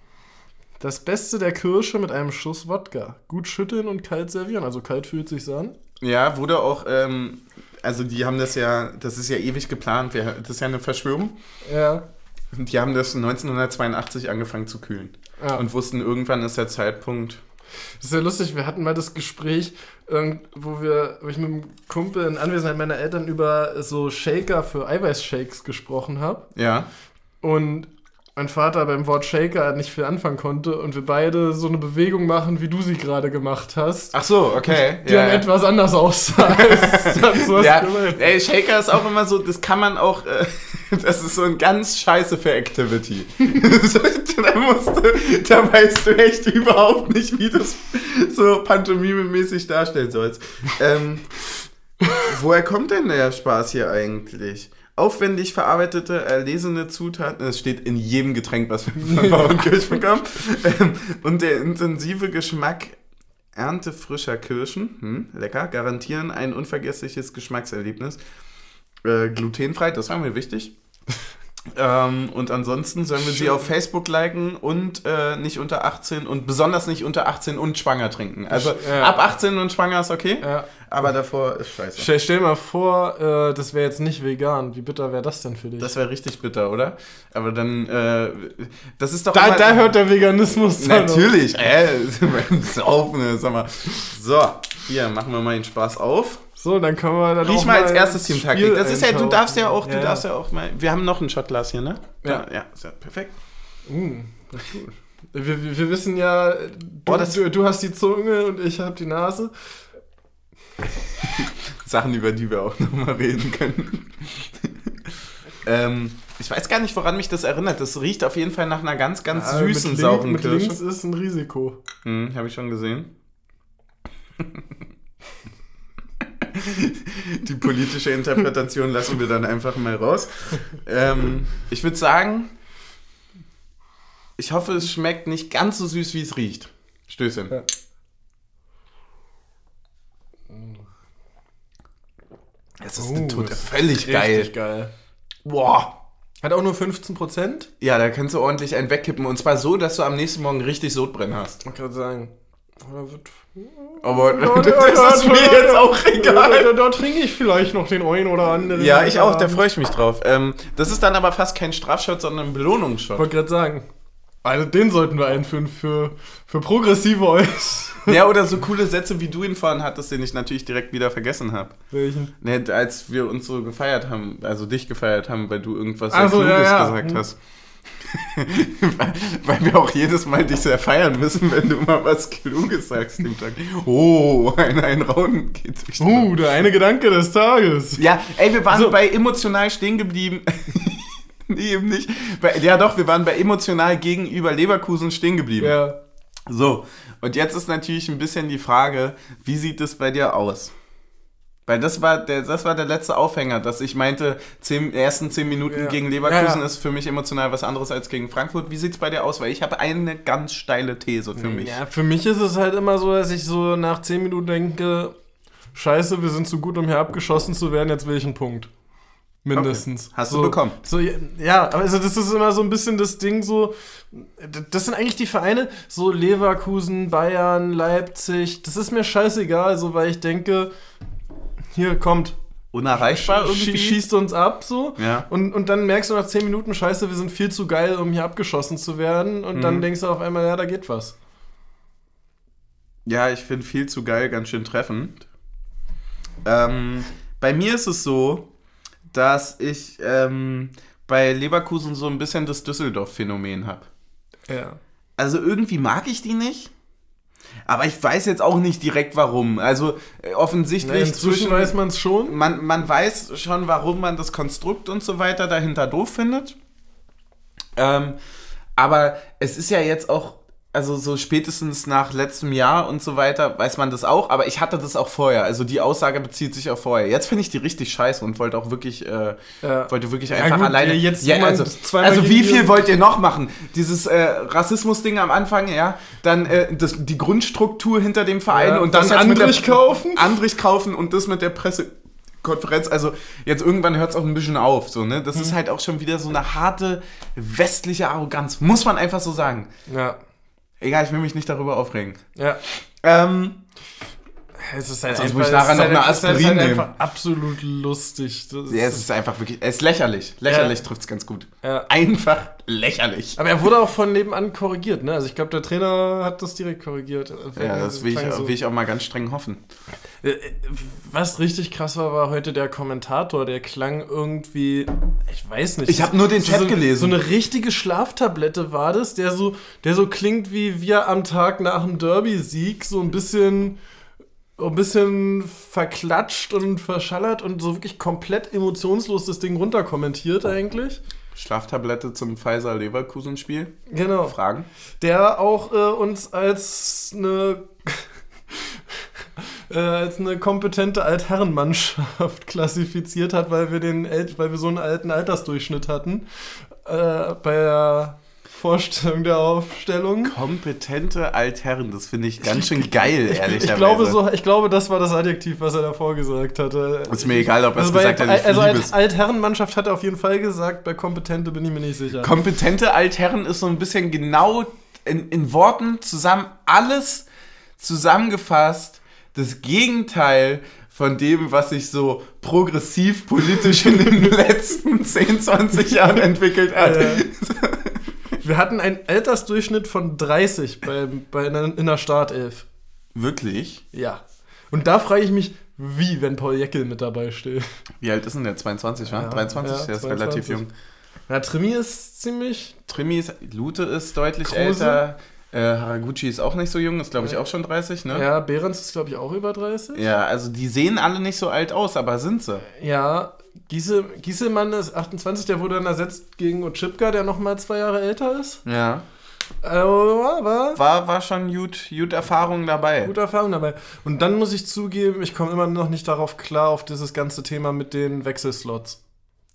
Das Beste der Kirsche mit einem Schuss Wodka. Gut schütteln und kalt servieren. Also kalt fühlt sich's an. Ja, wurde auch, ähm, also die haben das ja, das ist ja ewig geplant, das ist ja eine Verschwörung. Ja. Und die haben das 1982 angefangen zu kühlen. Ja. Und wussten, irgendwann ist der Zeitpunkt. Das ist ja lustig, wir hatten mal das Gespräch, wo, wir, wo ich mit einem Kumpel in Anwesenheit meiner Eltern über so Shaker für Eiweißshakes gesprochen habe. Ja. Und mein Vater beim Wort Shaker nicht viel anfangen konnte und wir beide so eine Bewegung machen, wie du sie gerade gemacht hast, Ach so, okay. die dann etwas anders aussah. was Ja, ey, Shaker ist auch immer so, das kann man auch, äh, das ist so ein ganz scheiße für Activity. Da, musst du, da weißt du echt überhaupt nicht, wie du es so pantomime-mäßig darstellen sollst. Ähm, woher kommt denn der Spaß hier eigentlich? Aufwendig verarbeitete, erlesene Zutaten, es steht in jedem Getränk, was wir von Bauernkirch bekommen. Ähm, und der intensive Geschmack erntefrischer Kirschen, hm, lecker, garantieren ein unvergessliches Geschmackserlebnis. Äh, glutenfrei, das war mir wichtig. Ähm, und ansonsten sollen wir sie auf Facebook liken und äh, nicht unter 18 und besonders nicht unter 18 und schwanger trinken. Also Ja. ab 18 und schwanger ist okay, Ja. aber davor ist scheiße. Stell, stell mal vor, äh, das wäre jetzt nicht vegan. Wie bitter wäre das denn für dich? Das wäre richtig bitter, oder? Aber dann, äh, das ist doch da, immer- da hört der Veganismus dann auf. Natürlich, äh, beim Saufen, sag mal. So, hier, machen wir mal den Spaß auf. So, dann können wir dann Riech mal als erstes Teamtaktik. Das ist ja, du darfst ja auch, du Ja. darfst ja auch mal. Wir haben noch ein Shotglas hier, ne? Ja. Ja, ist ja perfekt. Mm, das ist gut. Wir, wir, wir wissen ja, du, Boah, du, du hast die Zunge und ich habe die Nase. Sachen, über die wir auch nochmal reden können. ähm, ich weiß gar nicht, woran mich das erinnert. Das riecht auf jeden Fall nach einer ganz, ganz Ah, süßen, mit sauren mit Kirsche. links ist ein Risiko. Hm, habe ich schon gesehen. Die politische Interpretation lassen wir dann einfach mal raus. Ähm, ich würde sagen, ich hoffe, es schmeckt nicht ganz so süß, wie es riecht. Stößchen. Ja. Es ist Oh, tote, das ist völlig geil. Geil. Boah. Hat auch nur 15%? Ja, da kannst du ordentlich einen wegkippen. Und zwar so, dass du am nächsten Morgen richtig Sodbrennen hast. Ich kann sagen. Da wird Aber das ist mir jetzt auch egal. Da, da trinke ich vielleicht noch den einen oder anderen. Ja, ich auch, da freue ich mich drauf. Ähm, das ist dann aber fast kein Strafshot, sondern ein Belohnungsshot. wollte gerade sagen. Also den sollten wir einführen für, für progressive Euch. Ja, oder so coole Sätze, wie du ihn vorhin hattest, den ich natürlich direkt wieder vergessen habe. Welchen? Ne, als wir uns so gefeiert haben, also dich gefeiert haben, weil du irgendwas so, ja, ja. gesagt Hm. hast. Weil, weil wir auch jedes Mal dich sehr feiern müssen, wenn du mal was Kluges sagst dem Tag. Oh, ein, ein Rauen geht durch die Uh, der eine Gedanke des Tages. Ja, ey, wir waren So. bei emotional stehen geblieben. nee, eben nicht. Bei, ja, doch, wir waren bei emotional gegenüber Leverkusen stehen geblieben. Ja. So, und jetzt ist natürlich ein bisschen die Frage, wie sieht es bei dir aus? Weil das war der, das war der letzte Aufhänger, dass ich meinte, zehn, ersten zehn Minuten Ja. gegen Leverkusen Ja, ja. ist für mich emotional was anderes als gegen Frankfurt. Wie sieht es bei dir aus? Weil ich habe eine ganz steile These für mich. Ja, für mich ist es halt immer so, dass ich so nach 10 Minuten denke, scheiße, wir sind zu gut, um hier abgeschossen zu werden, jetzt will ich einen Punkt. Mindestens. Okay. Hast du so, bekommen. So, ja, aber also das ist immer so ein bisschen das Ding so, das sind eigentlich die Vereine, so Leverkusen, Bayern, Leipzig, das ist mir scheißegal, so, weil ich denke, hier kommt, Unerreichbar irgendwie? schießt uns ab, so. Ja. Und, und dann merkst du nach 10 Minuten, scheiße, wir sind viel zu geil, um hier abgeschossen zu werden. Und Mhm. dann denkst du auf einmal, ja, da geht was. Ja, ich finde viel zu geil, ganz schön treffend. Ähm, bei mir ist es so, dass ich ähm, bei Leverkusen so ein bisschen das Düsseldorf-Phänomen habe. Ja. Also irgendwie mag ich die nicht. Aber ich weiß jetzt auch nicht direkt warum. Also äh, offensichtlich inzwischen weiß man es schon. man, man weiß schon, warum man das Konstrukt und so weiter dahinter doof findet. Ähm, aber es ist ja jetzt auch, also so spätestens nach letztem Jahr und so weiter, weiß man das auch. Aber ich hatte das auch vorher. Also die Aussage bezieht sich auf vorher. Jetzt finde ich die richtig scheiße und wollte auch wirklich, äh, Ja. wollte wirklich Ja, einfach gut, alleine. jetzt ja, also, also wie viel wollt ihr noch machen? Dieses äh, Rassismus-Ding am Anfang, ja. Dann äh, das, die Grundstruktur hinter dem Verein Ja, und dann Andrich kaufen. Andrich kaufen und das mit der Presse Konferenz, also jetzt irgendwann hört es auch ein bisschen auf, so, ne? Das ist halt auch schon wieder so eine harte westliche Arroganz, muss man einfach so sagen. Ja. Egal, ich will mich nicht darüber aufregen. Ja. Ähm, Es ist halt Sonst muss ich nachher noch eine halt Aspirin einfach nehmen. absolut lustig. Das ja, es ist einfach wirklich, es ist lächerlich. Lächerlich Ja. trifft es ganz gut. Ja. Einfach lächerlich. Aber er wurde auch von nebenan korrigiert, ne? Also ich glaube, der Trainer hat das direkt korrigiert. Ja, das will ich, so. will ich auch mal ganz streng hoffen. Äh, Was richtig krass war, war heute der Kommentator. Der klang irgendwie, ich weiß nicht. Ich hab nur den Chat so, gelesen. So eine richtige Schlaftablette war das, der so, der so klingt wie wir am Tag nach dem Derby-Sieg, so ein bisschen, ein bisschen verklatscht und verschallert und so wirklich komplett emotionslos das Ding runterkommentiert eigentlich. Schlaftablette zum Pfizer-Leverkusen-Spiel? Genau. Fragen? der auch äh, uns als eine äh, als eine kompetente Altherrenmannschaft klassifiziert hat, weil wir den El weil wir so einen alten Altersdurchschnitt hatten äh, bei der Vorstellung der Aufstellung. Kompetente Altherren, das finde ich ganz schön geil, Ich, ehrlicherweise. ich, glaube so, ich glaube, das war das Adjektiv, was er davor gesagt hatte. Ist mir egal, ob er es Also, gesagt hat, also es. Altherrenmannschaft hat er auf jeden Fall gesagt, bei kompetente bin ich mir nicht sicher. Kompetente Altherren ist so ein bisschen genau in, in Worten zusammen alles zusammengefasst, das Gegenteil von dem, was sich so progressiv politisch in den letzten 10, 20 Jahren entwickelt hat. Ja. Wir hatten einen Altersdurchschnitt von 30 bei, bei einer, in der Startelf. Wirklich? Ja. Und da frage ich mich, wie, wenn Paul Jeckel mit dabei steht. Wie alt ist denn der? 22, wa? Ja, 23? ja, der ist 22. relativ jung. Na, Trimi ist ziemlich. Trimi ist, Lute ist deutlich Kruse? älter. Äh, Haraguchi ist auch nicht so jung, ist glaube ich auch schon 30, ne? Ja, Behrens ist, glaube ich, auch über 30. Ja, also die sehen alle nicht so alt aus, aber sind sie. Ja, Giese, Gieselmann ist 28, der wurde dann ersetzt gegen Ochipka, der nochmal zwei Jahre älter ist. Ja. Äh, aber War, war schon gut, gut Erfahrung dabei. gute Erfahrung dabei. Und dann muss ich zugeben, ich komme immer noch nicht darauf klar, auf dieses ganze Thema mit den Wechselslots.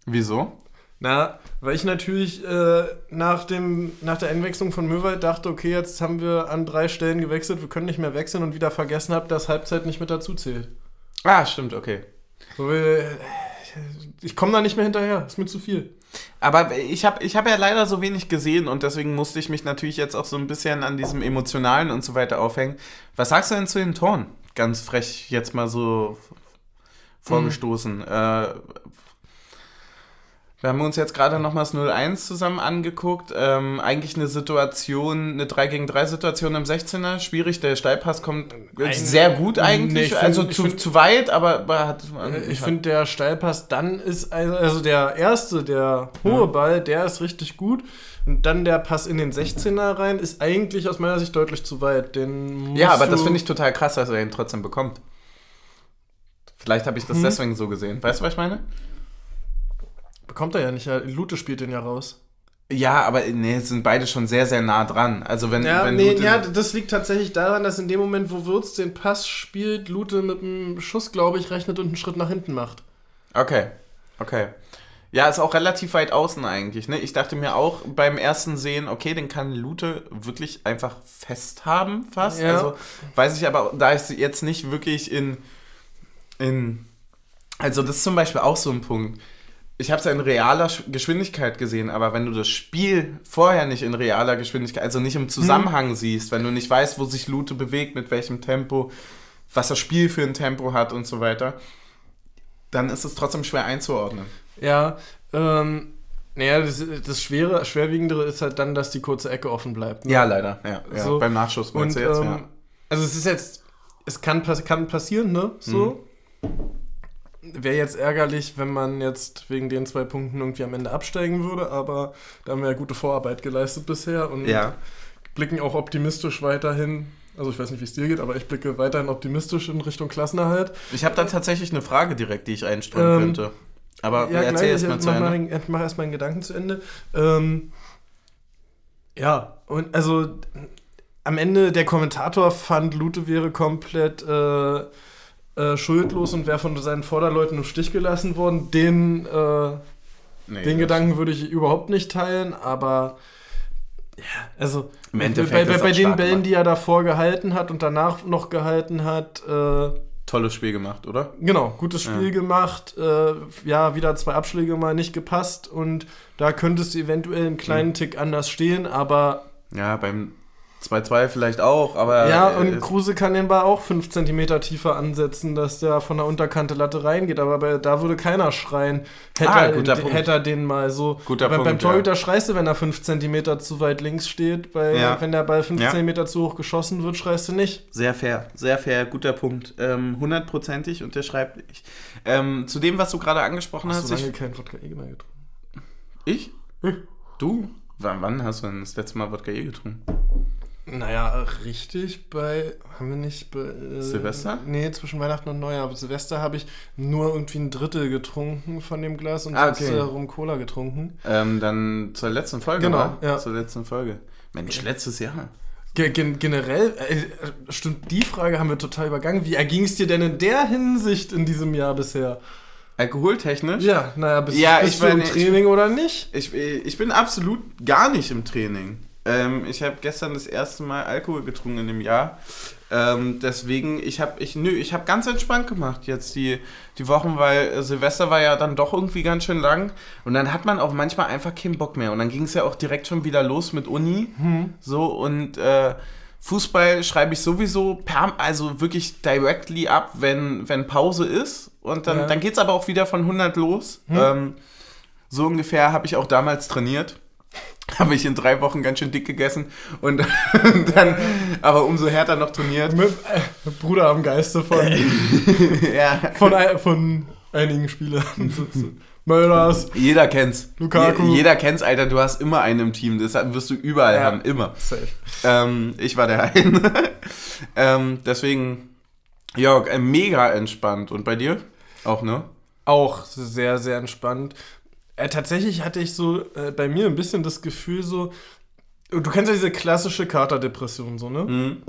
Wieso? Na, weil ich natürlich äh, nach, dem, nach der Einwechslung von Möwald dachte, okay, jetzt haben wir an drei Stellen gewechselt, wir können nicht mehr wechseln und wieder vergessen habe, dass Halbzeit nicht mit dazu zählt. Ah, stimmt, okay. So, äh, ich komme da nicht mehr hinterher, ist mir zu viel. Aber ich habe ich hab ja leider so wenig gesehen und deswegen musste ich mich natürlich jetzt auch so ein bisschen an diesem Emotionalen und so weiter aufhängen. Was sagst du denn zu den Toren? Ganz frech jetzt mal so vorgestoßen. Äh, wir haben uns jetzt gerade nochmals 0-1 zusammen angeguckt. Ähm, eigentlich eine Situation, eine 3 gegen 3 Situation im 16er. Schwierig, der Steilpass kommt Ein- sehr gut eigentlich. Nee, find- also zu, find- zu weit, aber, aber hat. Ich finde, der Steilpass dann ist, also der erste, der hohe Ball, der ist richtig gut. Und dann der Pass in den 16er rein ist eigentlich aus meiner Sicht deutlich zu weit. Den Ja, aber das finde ich total krass, dass er ihn trotzdem bekommt. Vielleicht habe ich das Hm. deswegen so gesehen. Weißt du, was ich meine? Bekommt er ja nicht. ja, Lute spielt den ja raus. Ja, aber nee, sind beide schon sehr, sehr nah dran. Also wenn, Ja, wenn nee, Lute- ja, das liegt tatsächlich daran, dass in dem Moment, wo Würz den Pass spielt, Lute mit einem Schuss, glaube ich, rechnet und einen Schritt nach hinten macht. Okay, okay. Ja, ist auch relativ weit außen eigentlich. Ne? Ich dachte mir auch beim ersten Sehen, okay, den kann Lute wirklich einfach festhaben fast. Ja. Also weiß ich aber, da ich jetzt nicht wirklich in, in... Also das ist zum Beispiel auch so ein Punkt. Ich habe es ja in realer Sch- Geschwindigkeit gesehen, aber wenn du das Spiel vorher nicht in realer Geschwindigkeit, also nicht im Zusammenhang siehst, wenn du nicht weißt, wo sich Lute bewegt, mit welchem Tempo, was das Spiel für ein Tempo hat und so weiter, dann ist es trotzdem schwer einzuordnen. Ja, ähm, naja, das, das Schwere, Schwerwiegendere ist halt dann, dass die kurze Ecke offen bleibt. ne? Ja, leider. Ja, ja. So. Beim Nachschuss Und, meinst du jetzt, ähm, ja. also es ist jetzt, es kann, kann passieren, ne? So. Mhm. Wäre jetzt ärgerlich, wenn man jetzt wegen den zwei Punkten irgendwie am Ende absteigen würde, aber da haben wir ja gute Vorarbeit geleistet bisher und Ja. blicken auch optimistisch weiterhin. Also ich weiß nicht, wie es dir geht, aber ich blicke weiterhin optimistisch in Richtung Klassenerhalt. Ich habe da tatsächlich eine Frage direkt, die ich einstreuen Ähm, könnte. Aber Ja, erzähl gleich, erst mal ich zu mach, Ende. ich mach erst mal einen Gedanken zu Ende. Ähm, ja, und also am Ende der Kommentator fand, Lute wäre komplett äh, äh, schuldlos und wäre von seinen Vorderleuten im Stich gelassen worden. Den, äh, Nee, den Gedanken würde ich überhaupt nicht teilen, aber ja, also Im bei, Endeffekt bei, bei den Bällen, gemacht. die er davor gehalten hat und danach noch gehalten hat, äh, tolles Spiel gemacht, oder? Genau, gutes Spiel ja. gemacht. Äh, ja, wieder zwei Abschläge mal nicht gepasst und da könntest du eventuell einen kleinen mhm. Tick anders stehen, aber. Ja, beim 2-2 vielleicht auch, aber. Ja, äh, und Kruse kann den Ball auch 5 cm tiefer ansetzen, dass der von der Unterkante Latte reingeht, aber bei, da würde keiner schreien. Hätte, ah, er, hätte er den mal so. Guter Punkt, beim Torhüter ja. schreist du, wenn er 5 cm zu weit links steht, weil ja. wenn der Ball 5 ja. cm zu hoch geschossen wird, schreist du nicht. Sehr fair, sehr fair, guter Punkt. Ähm, hundertprozentig unterschreibt ich. Ähm, zu dem, was du gerade angesprochen hast. Hast du lange kein Wodka E mehr getrunken? Ich? Hm? Du? Wann hast du denn das letzte Mal Wodka E getrunken? Naja, richtig bei, haben wir nicht bei... Äh, Silvester? Nee, zwischen Weihnachten und Neujahr. Aber Silvester habe ich nur irgendwie ein Drittel getrunken von dem Glas und ah, okay. sonst äh, rum Cola getrunken. Ähm, dann zur letzten Folge, Genau, ja. Zur letzten Folge. Mensch, letztes Jahr. Gen generell, äh, stimmt, die Frage haben wir total übergangen. Wie erging es dir denn in der Hinsicht in diesem Jahr bisher? Alkoholtechnisch? Ja, naja, bist, ja, bist ich du im Training ich, oder nicht? Ich, ich bin absolut gar nicht im Training. Ähm, ich habe gestern das erste Mal Alkohol getrunken in dem Jahr. Ähm, deswegen, ich habe ich, nö, ich hab ganz entspannt gemacht jetzt die, die Wochen, weil Silvester war ja dann doch irgendwie ganz schön lang. Und dann hat man auch manchmal einfach keinen Bock mehr. Und dann ging es ja auch direkt schon wieder los mit Uni. Hm. So und äh, Fußball schreibe ich sowieso per, also wirklich directly ab, wenn, wenn Pause ist. Und dann, ja. dann geht es aber auch wieder von 100 los. Hm. Ähm, so ungefähr habe ich auch damals trainiert habe ich in drei Wochen ganz schön dick gegessen und dann aber umso härter noch trainiert. Mit, äh, Bruder am Geiste von, ja. von, von einigen Spielern. Mölders. Jeder kennt's. Lukaku. Je, jeder kennt's, Alter. Du hast immer einen im Team. Das wirst du überall ja. haben. Immer. Safe. Ähm, ich war der eine. ähm, deswegen, Jörg, äh, mega entspannt. Und bei dir? Auch, ne? Auch sehr, sehr entspannt. Äh, tatsächlich hatte ich so äh, bei mir ein bisschen das Gefühl so, du kennst ja diese klassische Katerdepression so, ne? Mhm.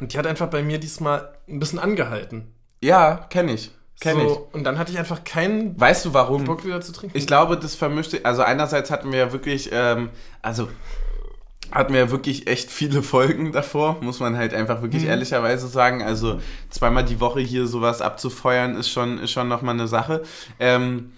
Und die hat einfach bei mir diesmal ein bisschen angehalten. Ja, kenne ich. Kenn so, ich. Und dann hatte ich einfach keinen weißt du warum? Bock wieder zu trinken. Ich glaube, das vermischte. Also einerseits hatten wir ja wirklich, ähm, also hatten wir ja wirklich echt viele Folgen davor, muss man halt einfach wirklich mhm. ehrlicherweise sagen. Also zweimal die Woche hier sowas abzufeuern, ist schon, ist schon nochmal eine Sache. Ähm,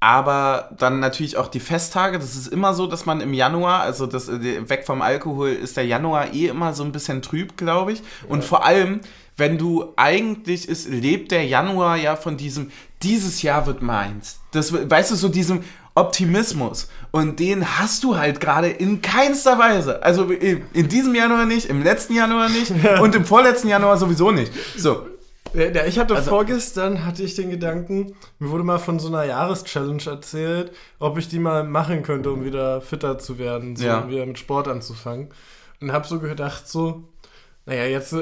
aber dann natürlich auch die Festtage. Das ist immer so, dass man im Januar, also das, äh, weg vom Alkohol, ist der Januar eh immer so ein bisschen trüb, glaube ich. Und vor allem, wenn du eigentlich ist, lebt der Januar ja von diesem, dieses Jahr wird meins. Das, weißt du, so diesem Optimismus. Und den hast du halt gerade in keinster Weise. Also in diesem Januar nicht, im letzten Januar nicht und im vorletzten Januar sowieso nicht. So, ja, ich hatte also, vorgestern, hatte ich den Gedanken, mir wurde mal von so einer Jahreschallenge erzählt, ob ich die mal machen könnte, um wieder fitter zu werden, so, ja. um wieder mit Sport anzufangen. Und habe so gedacht, so, naja, jetzt,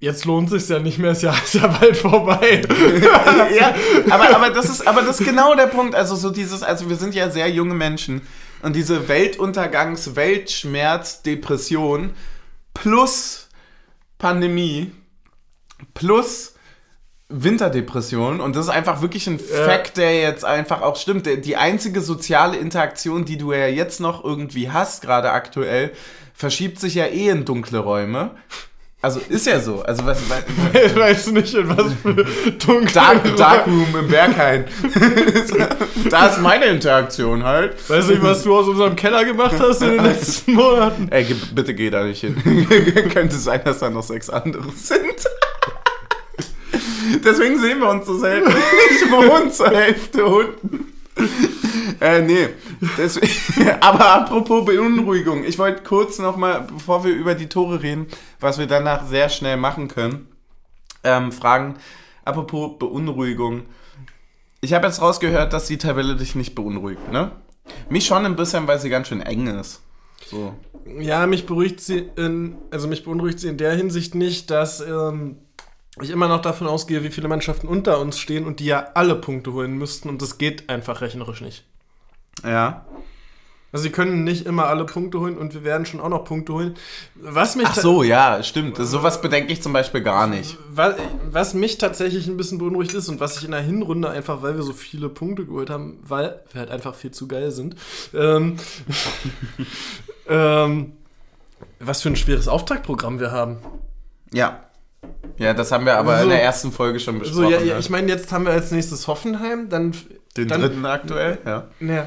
jetzt lohnt sich ja nicht mehr, das Jahr ist ja bald vorbei. ja, aber, aber, das ist, aber das ist genau der Punkt. Also so dieses, also wir sind ja sehr junge Menschen und diese Weltuntergangs-, Weltschmerz, Depression plus Pandemie plus Winterdepression und das ist einfach wirklich ein ja. Fakt, der jetzt einfach auch stimmt. Die einzige soziale Interaktion, die du ja jetzt noch irgendwie hast, gerade aktuell, verschiebt sich ja eh in dunkle Räume. Also ist ja so. Also was, was, ich weiß nicht, in was für dunkle Dark, Darkroom im Berghain. da ist meine Interaktion halt. Weißt du nicht, was du aus unserem Keller gemacht hast in den letzten Monaten? Ey, bitte geh da nicht hin. Könnte sein, dass da noch sechs andere sind. Deswegen sehen wir uns so selten. Ich wohne zur Hälfte unten. äh, nee. Deswegen, aber apropos Beunruhigung. Ich wollte kurz nochmal, bevor wir über die Tore reden, was wir danach sehr schnell machen können, ähm, fragen. Apropos Beunruhigung. Ich habe jetzt rausgehört, dass die Tabelle dich nicht beunruhigt, ne? Mich schon ein bisschen, weil sie ganz schön eng ist. So. Ja, mich beruhigt sie in, also mich beunruhigt sie in der Hinsicht nicht, dass ähm, ich immer noch davon ausgehe, wie viele Mannschaften unter uns stehen und die ja alle Punkte holen müssten und das geht einfach rechnerisch nicht. Ja. Also sie können nicht immer alle Punkte holen und wir werden schon auch noch Punkte holen. Was mich Ach so, ja, stimmt. Sowas bedenke ich zum Beispiel gar nicht. Was, was, mich tatsächlich ein bisschen beunruhigt ist und was ich in der Hinrunde einfach, weil wir so viele Punkte geholt haben, weil wir halt einfach viel zu geil sind, ähm, ähm, was für ein schweres Auftaktprogramm wir haben. Ja. Ja, das haben wir aber So. in der ersten Folge schon besprochen. So, ja, ja, ich meine, jetzt haben wir als nächstes Hoffenheim, dann. Den dann, dritten aktuell, ja. Ne,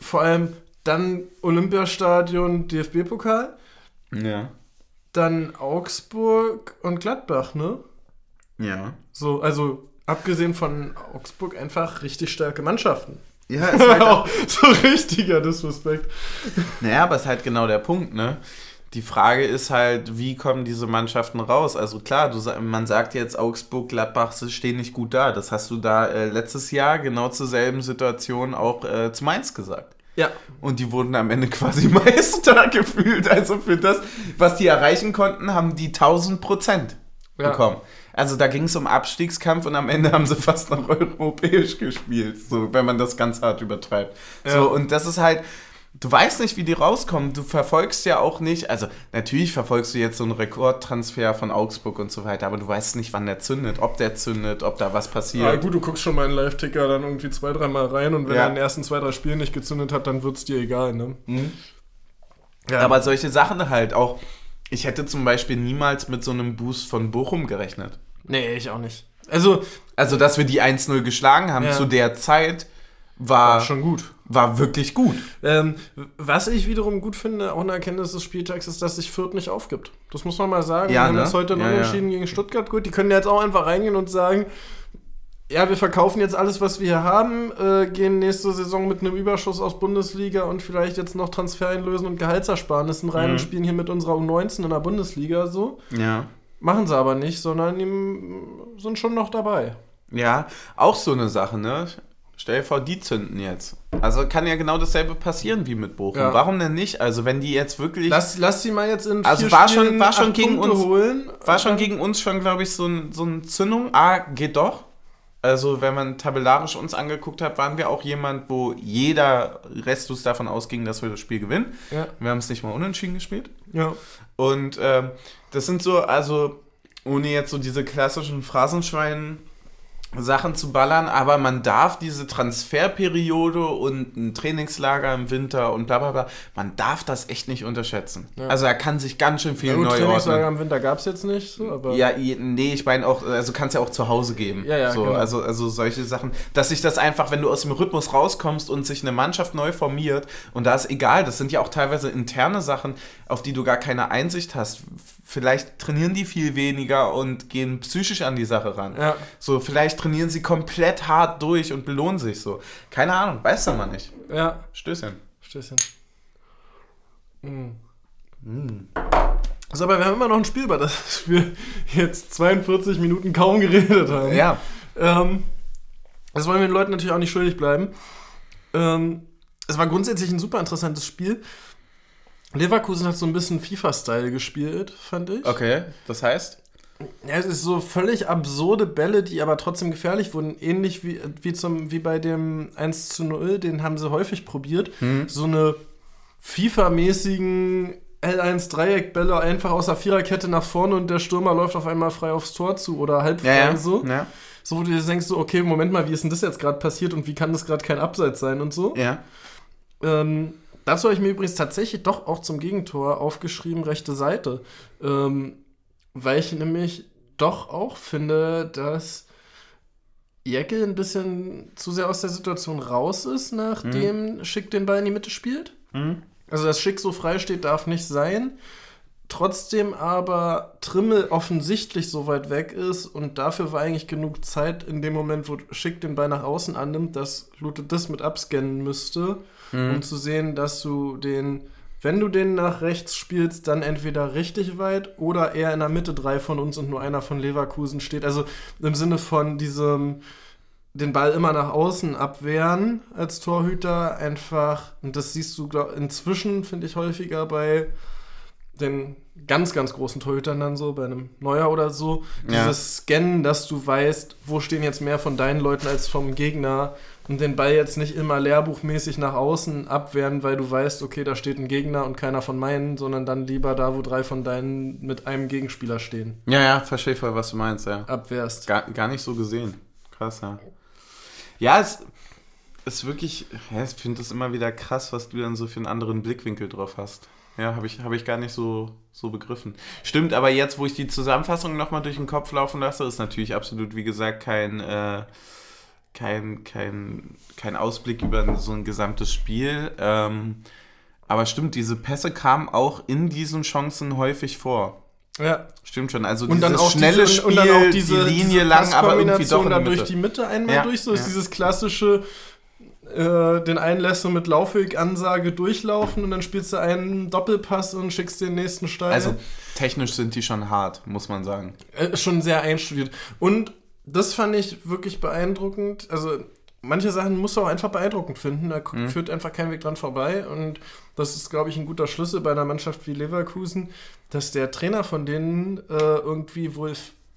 vor allem dann Olympiastadion, DFB-Pokal, Ja. dann Augsburg und Gladbach, ne? Ja. So, also abgesehen von Augsburg einfach richtig starke Mannschaften. Ja, ist halt auch, Auch so richtiger Disrespect. naja, aber ist halt genau der Punkt, ne? Die Frage ist halt, wie kommen diese Mannschaften raus? Also klar, du, man sagt jetzt, Augsburg, Gladbach sie stehen nicht gut da. Das hast du da äh, letztes Jahr genau zur selben Situation auch äh, zu Mainz gesagt. Ja. Und die wurden am Ende quasi Meister gefühlt. Also für das, was die erreichen konnten, haben die 1000 Prozent Ja. bekommen. Also da ging es um Abstiegskampf und am Ende haben sie fast noch europäisch gespielt. So, wenn man das ganz hart übertreibt. Ja. So, und das ist halt, du weißt nicht, wie die rauskommen. Du verfolgst ja auch nicht, also natürlich verfolgst du jetzt so einen Rekordtransfer von Augsburg und so weiter, aber du weißt nicht, wann der zündet, ob der zündet, ob da was Ja, passiert. gut, du guckst schon mal in Live-Ticker dann irgendwie zwei, dreimal rein und wenn Ja. er in den ersten zwei, drei Spielen nicht gezündet hat, dann wird's dir egal, ne? Ja. Aber solche Sachen halt auch. Ich hätte zum Beispiel niemals mit so einem Boost von Bochum gerechnet. Nee, ich auch nicht. Also, Also, dass wir die 1-0 geschlagen haben Ja. zu der Zeit, war, schon gut. War wirklich gut. Ähm, was ich wiederum gut finde, auch eine Erkenntnis des Spieltags, ist, dass sich Fürth nicht aufgibt. Das muss man mal sagen. Ja, wir haben ne? jetzt heute Ja, ja, Unentschieden gegen Stuttgart. Gut, die können jetzt auch einfach reingehen und sagen, ja, wir verkaufen jetzt alles, was wir hier haben, äh, gehen nächste Saison mit einem Überschuss aus Bundesliga und vielleicht jetzt noch Transfer einlösen und Gehaltsersparnissen rein Mhm. und spielen hier mit unserer U19 in der Bundesliga so. Ja. Machen sie aber nicht, sondern sind schon noch dabei. Ja, auch so eine Sache, ne? Stell dir vor, die zünden jetzt. Also kann ja genau dasselbe passieren wie mit Bochum. Ja. Warum denn nicht? Also wenn die jetzt wirklich... Lass, lass sie mal jetzt in Also vier war schon- war schon gegen Punkte uns- holen. war schon gegen uns schon, glaube ich, so, ein, so eine Zündung. Ah, geht doch. Also wenn man tabellarisch uns angeguckt hat, waren wir auch jemand, wo jeder Restus davon ausging, dass wir das Spiel gewinnen. Ja. Wir haben es nicht mal unentschieden gespielt. Ja. Und ähm, das sind so, also ohne jetzt so diese klassischen Phrasenschwein Sachen zu ballern, aber man darf diese Transferperiode und ein Trainingslager im Winter und bla bla bla, man darf das echt nicht unterschätzen. Ja. Also er kann sich ganz schön viel Ja, gut, neu Trainingslager ordnen. im Winter gab es jetzt nicht, so. Ja, nee, ich meine auch, also kannst ja auch zu Hause geben. Ja, ja, so, genau. also, also solche Sachen, dass sich das einfach, wenn du aus dem Rhythmus rauskommst und sich eine Mannschaft neu formiert, und da ist egal, das sind ja auch teilweise interne Sachen, auf die du gar keine Einsicht hast. Vielleicht trainieren die viel weniger und gehen psychisch an die Sache ran. Ja. So, vielleicht trainieren sie komplett hart durch und belohnen sich so. Keine Ahnung, weiß doch mal nicht. Ja. Stößchen. Stößchen. So, aber wir haben immer noch ein Spiel, über das wir jetzt 42 Minuten kaum geredet haben. Ja. Ähm, das wollen wir den Leuten natürlich auch nicht schuldig bleiben. Ähm, es war grundsätzlich ein super interessantes Spiel. Leverkusen hat so ein bisschen FIFA-Style gespielt, fand ich. Okay, das heißt? Ja, es ist so völlig absurde Bälle, die aber trotzdem gefährlich wurden. Ähnlich wie, wie, zum, wie bei dem 1 zu 0, den haben sie häufig probiert. So eine FIFA-mäßigen L1-Dreieckbälle einfach aus der Viererkette nach vorne und der Stürmer läuft auf einmal frei aufs Tor zu oder halb frei Ja, ja. so. Ja. So, wo du dir denkst, so, okay, Moment mal, wie ist denn das jetzt gerade passiert und wie kann das gerade kein Abseits sein und so. ja. Ähm, dazu habe ich mir übrigens tatsächlich doch auch zum Gegentor aufgeschrieben, rechte Seite. Ähm, weil ich nämlich doch auch finde, dass Jeckel ein bisschen zu sehr aus der Situation raus ist, nachdem Schick den Ball in die Mitte spielt. Mhm. Also, dass Schick so frei steht, darf nicht sein. Trotzdem aber Trimmel offensichtlich so weit weg ist und dafür war eigentlich genug Zeit in dem Moment, wo Schick den Ball nach außen annimmt, dass Lute das mit abscannen müsste, um zu sehen, dass du den, wenn du den nach rechts spielst, dann entweder richtig weit oder eher in der Mitte drei von uns und nur einer von Leverkusen steht. Also im Sinne von diesem den Ball immer nach außen abwehren als Torhüter einfach, und das siehst du glaub, inzwischen, finde ich, häufiger bei den ganz, ganz großen Torhütern dann so, bei einem Neuer oder so, Ja. dieses Scannen, dass du weißt, wo stehen jetzt mehr von deinen Leuten als vom Gegner und den Ball jetzt nicht immer lehrbuchmäßig nach außen abwehren, weil du weißt, okay, da steht ein Gegner und keiner von meinen, sondern dann lieber da, wo drei von deinen mit einem Gegenspieler stehen, Ja, ja, verstehe voll, was du meinst, ja. abwehrst. Gar, gar nicht so gesehen. Krass, ja. Ja, es ist wirklich, ja, ich finde das immer wieder krass, was du dann so für einen anderen Blickwinkel drauf hast. Ja, habe ich, hab ich gar nicht so, so begriffen. Stimmt, aber jetzt, wo ich die Zusammenfassung nochmal durch den Kopf laufen lasse, ist natürlich absolut, wie gesagt, kein, äh, kein, kein, kein Ausblick über so ein gesamtes Spiel. Ähm, aber stimmt, diese Pässe kamen auch in diesen Chancen häufig vor. Ja. Stimmt schon. Also Und dann dieses auch schnelle diese, Spiel, und dann auch diese, die Linie diese lang, aber irgendwie doch in der durch Mitte. die Mitte einmal Ja, durch, so ist ja. dieses klassische äh, den einen lässt du mit Laufwegansage durchlaufen und dann spielst du einen Doppelpass und schickst den nächsten steil. Also technisch sind die schon hart, muss man sagen. Äh, schon sehr einstudiert. Und das fand ich wirklich beeindruckend. Also, manche Sachen musst du auch einfach beeindruckend finden. Da Mhm. führt einfach kein Weg dran vorbei. Und das ist, glaube ich, ein guter Schlüssel bei einer Mannschaft wie Leverkusen, dass der Trainer von denen äh, irgendwie wohl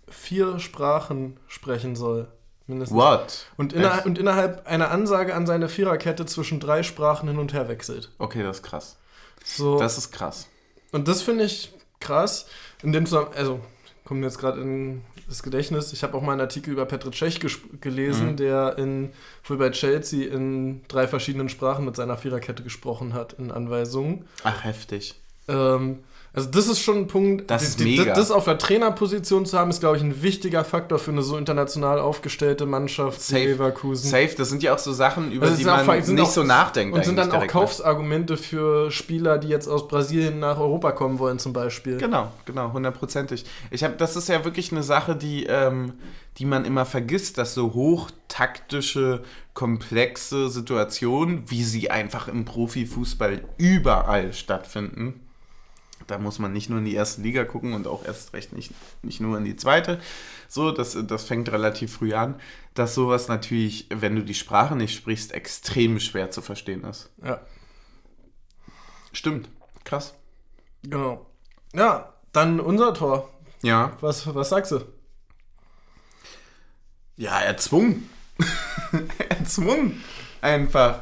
vier Sprachen sprechen soll. Mindestens. What? Und, inner und innerhalb einer Ansage an seine Viererkette zwischen drei Sprachen hin und her wechselt. Okay, das ist krass. So. Das ist krass. Und das finde ich krass. In dem Zusammenhang, also kommt mir jetzt gerade in das Gedächtnis. Ich habe auch mal einen Artikel über Petr Cech gelesen, Mhm. der in, wohl bei Chelsea in drei verschiedenen Sprachen mit seiner Viererkette gesprochen hat in Anweisungen. Ach, heftig. Ähm, also das ist schon ein Punkt. Das ist mega. Das auf der Trainerposition zu haben, ist, glaube ich, ein wichtiger Faktor für eine so international aufgestellte Mannschaft Safe. wie Leverkusen. Safe, das sind ja auch so Sachen, über Also die auch- man sind nicht auch- so nachdenkt. Und sind dann auch ne? Kaufsargumente für Spieler, die jetzt aus Brasilien nach Europa kommen wollen, zum Beispiel. Genau, genau, hundertprozentig. Ich habe, das ist ja wirklich eine Sache, die, ähm, die man immer vergisst, dass so hochtaktische, komplexe Situationen, wie sie einfach im Profifußball überall stattfinden, da muss man nicht nur in die erste Liga gucken und auch erst recht nicht, nicht nur in die zweite. So, das, das fängt relativ früh an, dass sowas natürlich, wenn du die Sprache nicht sprichst, extrem schwer zu verstehen ist. Ja. Stimmt. Krass. Genau. Ja, dann unser Tor. Ja. Was, was sagst du? Ja, erzwungen. erzwungen. Einfach.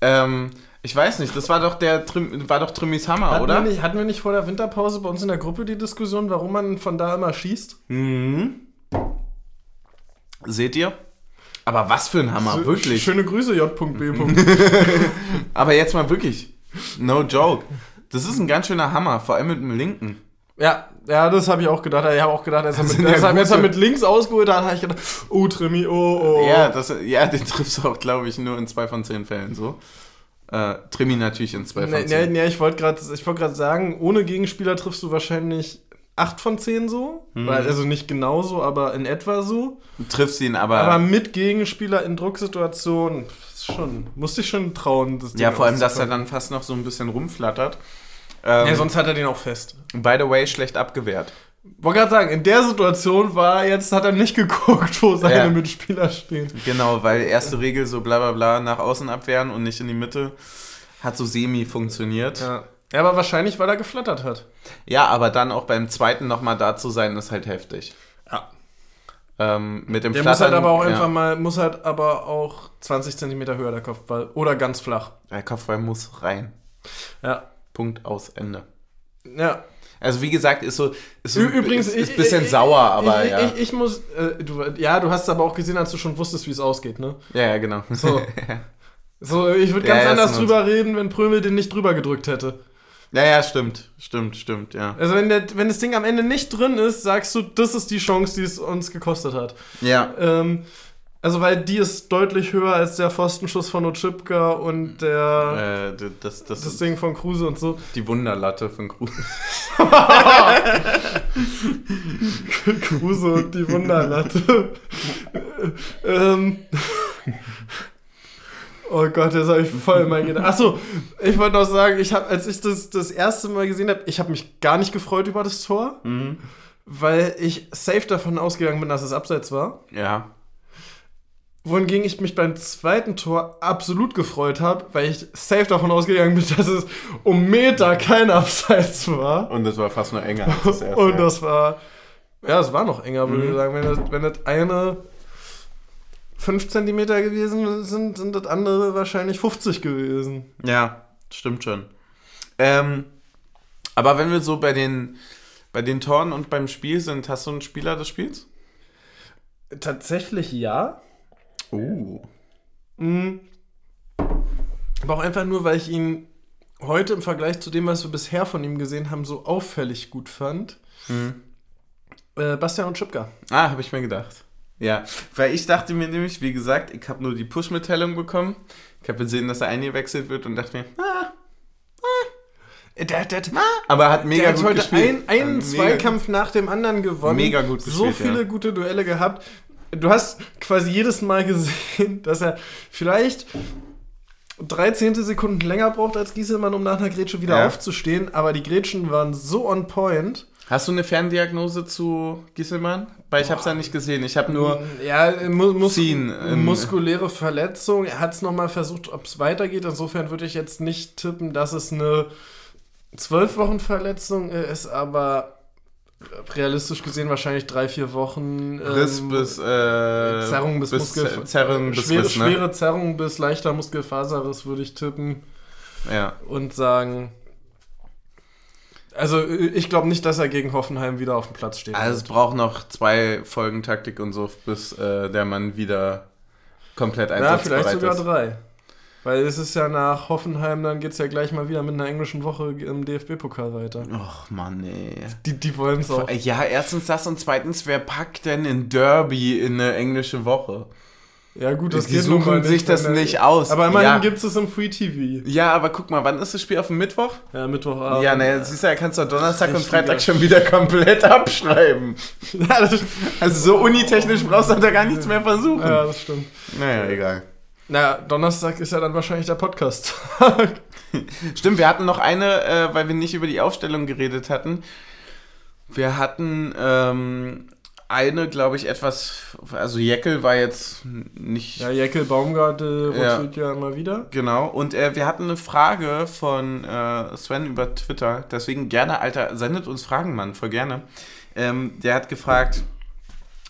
Ähm, ich weiß nicht, das war doch der Trim, war doch Trimis Hammer, Hatten oder? wir, nicht, hatten wir nicht vor der Winterpause bei uns in der Gruppe die Diskussion, warum man von da immer schießt? Mhm. Seht ihr? Aber was für ein Hammer, So, wirklich. Schöne Grüße, J.B. Aber jetzt mal wirklich. No joke. Das ist ein ganz schöner Hammer, vor allem mit dem linken. ja, ja, das habe ich auch gedacht. Ich habe auch gedacht, als er, mit, als er, als er gute- mit links ausgeholt hat, habe ich gedacht, oh, Trimi, oh, oh. Ja, das, ja, den triffst du auch, glaube ich, nur in zwei von zehn Fällen so. Äh, Trimi natürlich in zwei Nee, von nee, zehn. nee, ich wollte gerade wollt sagen, ohne Gegenspieler triffst du wahrscheinlich 8 von 10 so. Mhm. Weil, also nicht genauso, aber in etwa so. Du triffst ihn aber. Aber mit Gegenspieler in Drucksituationen, schon, musste ich schon trauen. Das Ding ja, vor allem, dass er dann fast noch so ein bisschen rumflattert. Ähm, Ja, sonst hat er den auch fest. by the way, schlecht abgewehrt. Wollte gerade sagen, in der Situation war jetzt, hat er nicht geguckt, wo seine Ja. Mitspieler stehen. Genau, weil erste Regel so bla bla bla nach außen abwehren und nicht in die Mitte. Hat so semi funktioniert. Ja, Ja. ja, aber wahrscheinlich, weil er geflattert hat. aber dann auch beim zweiten nochmal da zu sein, ist halt heftig. Ja. Ähm, mit dem Der muss halt aber auch ja. einfach mal, muss halt aber auch 20 Zentimeter höher der Kopfball. Oder ganz flach. Der Kopfball muss rein. Ja. Punkt aus Ende. Ja. Also wie gesagt, ist so, ist so Übrigens, ist, ist ein bisschen ich- sauer, aber ich, ja. ich, ich muss, äh, du, ja, du hast aber auch gesehen, als du schon wusstest, wie es ausgeht, ne? ja, ja, genau. So. So, ich würde ganz ja, anders drüber reden, wenn Prömel den nicht drüber gedrückt hätte. ja, ja, stimmt. Stimmt, stimmt, ja. Also wenn, der, wenn das Ding am Ende nicht drin ist, sagst du, das ist die Chance, die es uns gekostet hat. Ja, Ähm, also weil die ist deutlich höher als der Pfostenschuss von Otschipka und der, äh, das, das, das Ding von Kruse und so. die Wunderlatte von Kruse. Kruse und die Wunderlatte. ähm. Oh Gott, jetzt habe ich voll mein Gedanken. Achso, ich wollte noch sagen, ich hab, als ich das das erste Mal gesehen habe, ich habe mich gar nicht gefreut über das Tor, Mhm. weil ich safe davon ausgegangen bin, dass es abseits war. Ja. Wohingegen ich mich beim zweiten Tor absolut gefreut habe, weil ich safe davon ausgegangen bin, dass es um Meter kein Abseits war. Und das war fast nur enger als das erste. Und das war, ja, es war noch enger, würde Mhm. ich sagen. Wenn das, wenn das eine 5 cm gewesen sind, sind das andere wahrscheinlich 50 gewesen. Ja, stimmt schon. Ähm, aber wenn wir so bei den, bei den Toren und beim Spiel sind, hast du einen Spieler des Spiels? Tatsächlich ja. Oh. Mhm. Aber auch einfach nur, weil ich ihn heute im Vergleich zu dem, was wir bisher von ihm gesehen haben, so auffällig gut fand. Mhm. Äh, Bastian und Schipka. Ah, habe ich mir gedacht. Ja, weil ich dachte mir nämlich, wie gesagt, ich habe nur die Push-Mitteilung bekommen. Ich habe gesehen, dass er eingewechselt wird und dachte mir, ah, Äh, Der, der, aber er hat mega der hat gut heute gespielt. ein, einen Zweikampf nach dem anderen gewonnen. Mega gut So gespielt, viele ja. gute Duelle gehabt. Du hast quasi jedes Mal gesehen, dass er vielleicht 13 Sekunden länger braucht als Gieselmann, um nach einer Grätsche wieder Ja. aufzustehen. Aber die Grätschen waren so on point. Hast du eine Ferndiagnose zu Gisselmann? Weil ich habe es ja nicht gesehen. Ich habe nur. Ja, mu mus Ziehen, ähm, muskuläre Verletzung. Er hat es nochmal versucht, ob es weitergeht. Insofern würde ich jetzt nicht tippen, dass es eine 12 Wochen Verletzung ist, aber realistisch gesehen wahrscheinlich drei, vier Wochen. ähm, Riss bis. Äh, Zerrung bis, Muskel. Zer- Zerrung bis schwere, Riss, ne? schwere Zerrung bis leichter Muskelfaserriss würde ich tippen Ja. und sagen. Also ich glaube nicht, dass er gegen Hoffenheim wieder auf dem Platz steht. Also es braucht noch zwei Folgen Taktik und so, bis äh, der Mann wieder komplett ja, einsatzbereit vielleicht sogar ist. drei. Weil es ist ja nach Hoffenheim, dann geht es ja gleich mal wieder mit einer englischen Woche im DFB-Pokal weiter. Och Mann, nee. Die, die wollen es auch. Ja, erstens das und zweitens, wer packt denn in Derby in eine englische Woche? Ja gut, das Die geht suchen sich das nicht aus. Aber immerhin ja. gibt es im Free TV. ja, aber guck mal, wann ist das Spiel auf dem Mittwoch? Ja, Mittwochabend. ja, ne, siehst du, er kannst du Donnerstag und Freitag schon wieder komplett abschreiben. ja, Also so unitechnisch brauchst du da gar nichts mehr versuchen. ja, das stimmt. Naja, egal. Naja, Donnerstag ist ja dann wahrscheinlich der Podcast. Stimmt, wir hatten noch eine, äh, weil wir nicht über die Aufstellung geredet hatten. Wir hatten ähm, eine, glaube ich, etwas, also Jeckel war jetzt nicht ja, Jeckel Baumgart äh, Ja. rotiert ja. immer wieder. Genau, und äh, wir hatten eine Frage von äh, Sven über Twitter. Deswegen gerne, Alter, sendet uns Fragen, Mann, voll gerne. Ähm, der hat gefragt,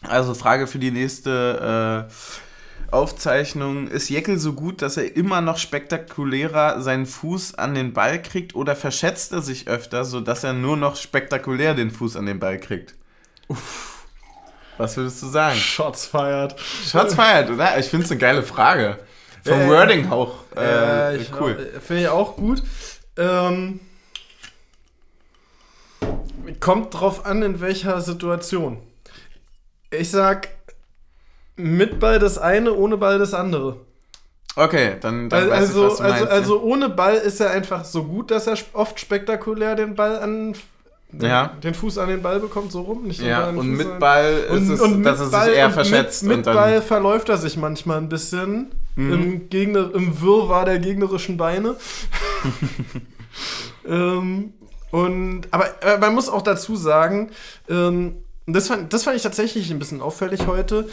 also Frage für die nächste äh, Aufzeichnung. Ist Jeckel so gut, dass er immer noch spektakulärer seinen Fuß an den Ball kriegt oder verschätzt er sich öfter, sodass er nur noch spektakulär den Fuß an den Ball kriegt? Uff. Was würdest du sagen? Shots feiert. Schatz feiert, oder? Ich finde es eine geile Frage. Vom Äh, Wording auch. Äh, Äh, cool. Finde ich auch gut. Ähm, kommt drauf an, in welcher Situation. Ich sag, mit Ball das eine, ohne Ball das andere. Okay, dann, dann Weil, weiß also, ich, was du meinst. also, also ohne Ball ist er einfach so gut, dass er oft spektakulär den Ball an den, Ja. den Fuß an den Ball bekommt, so rum. Nicht ja, und mit an- Ball ist und, es, und dass mit er sich eher und verschätzt Mit, und mit. Ball verläuft er sich manchmal ein bisschen Mhm. im, Gegner, im Wirrwarr der gegnerischen Beine. ähm, und, aber äh, man muss auch dazu sagen, ähm, das, fand, das fand ich tatsächlich ein bisschen auffällig heute,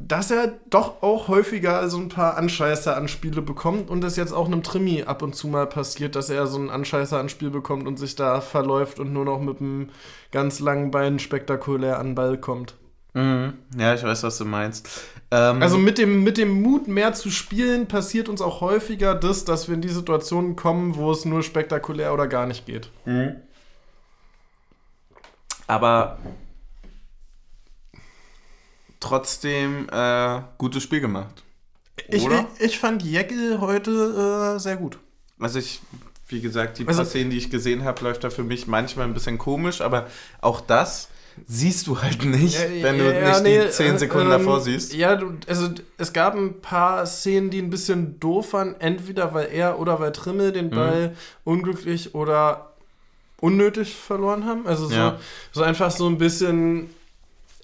dass er doch auch häufiger so ein paar Anscheißer-Anspiele bekommt und es jetzt auch einem Trimi ab und zu mal passiert, dass er so ein Anscheißer-Anspiel bekommt und sich da verläuft und nur noch mit einem ganz langen Bein spektakulär an Ball kommt. Mhm. Ja, ich weiß, was du meinst. Ähm, Also mit dem, mit dem Mut, mehr zu spielen, passiert uns auch häufiger das, dass wir in die Situationen kommen, wo es nur spektakulär oder gar nicht geht. aber trotzdem äh, gutes Spiel gemacht. Ich, ich, ich fand Jäckel heute äh, sehr gut. Also ich, wie gesagt, die Also- paar Szenen, die ich gesehen habe, läuft da für mich manchmal ein bisschen komisch, aber auch das siehst du halt nicht, wenn du nicht die 10 Sekunden ähm, davor siehst. Ja, du, also es gab ein paar Szenen, die ein bisschen doof waren, entweder weil er oder weil Trimmel Mhm. den Ball unglücklich oder unnötig verloren haben. Also so, Ja. so einfach so ein bisschen.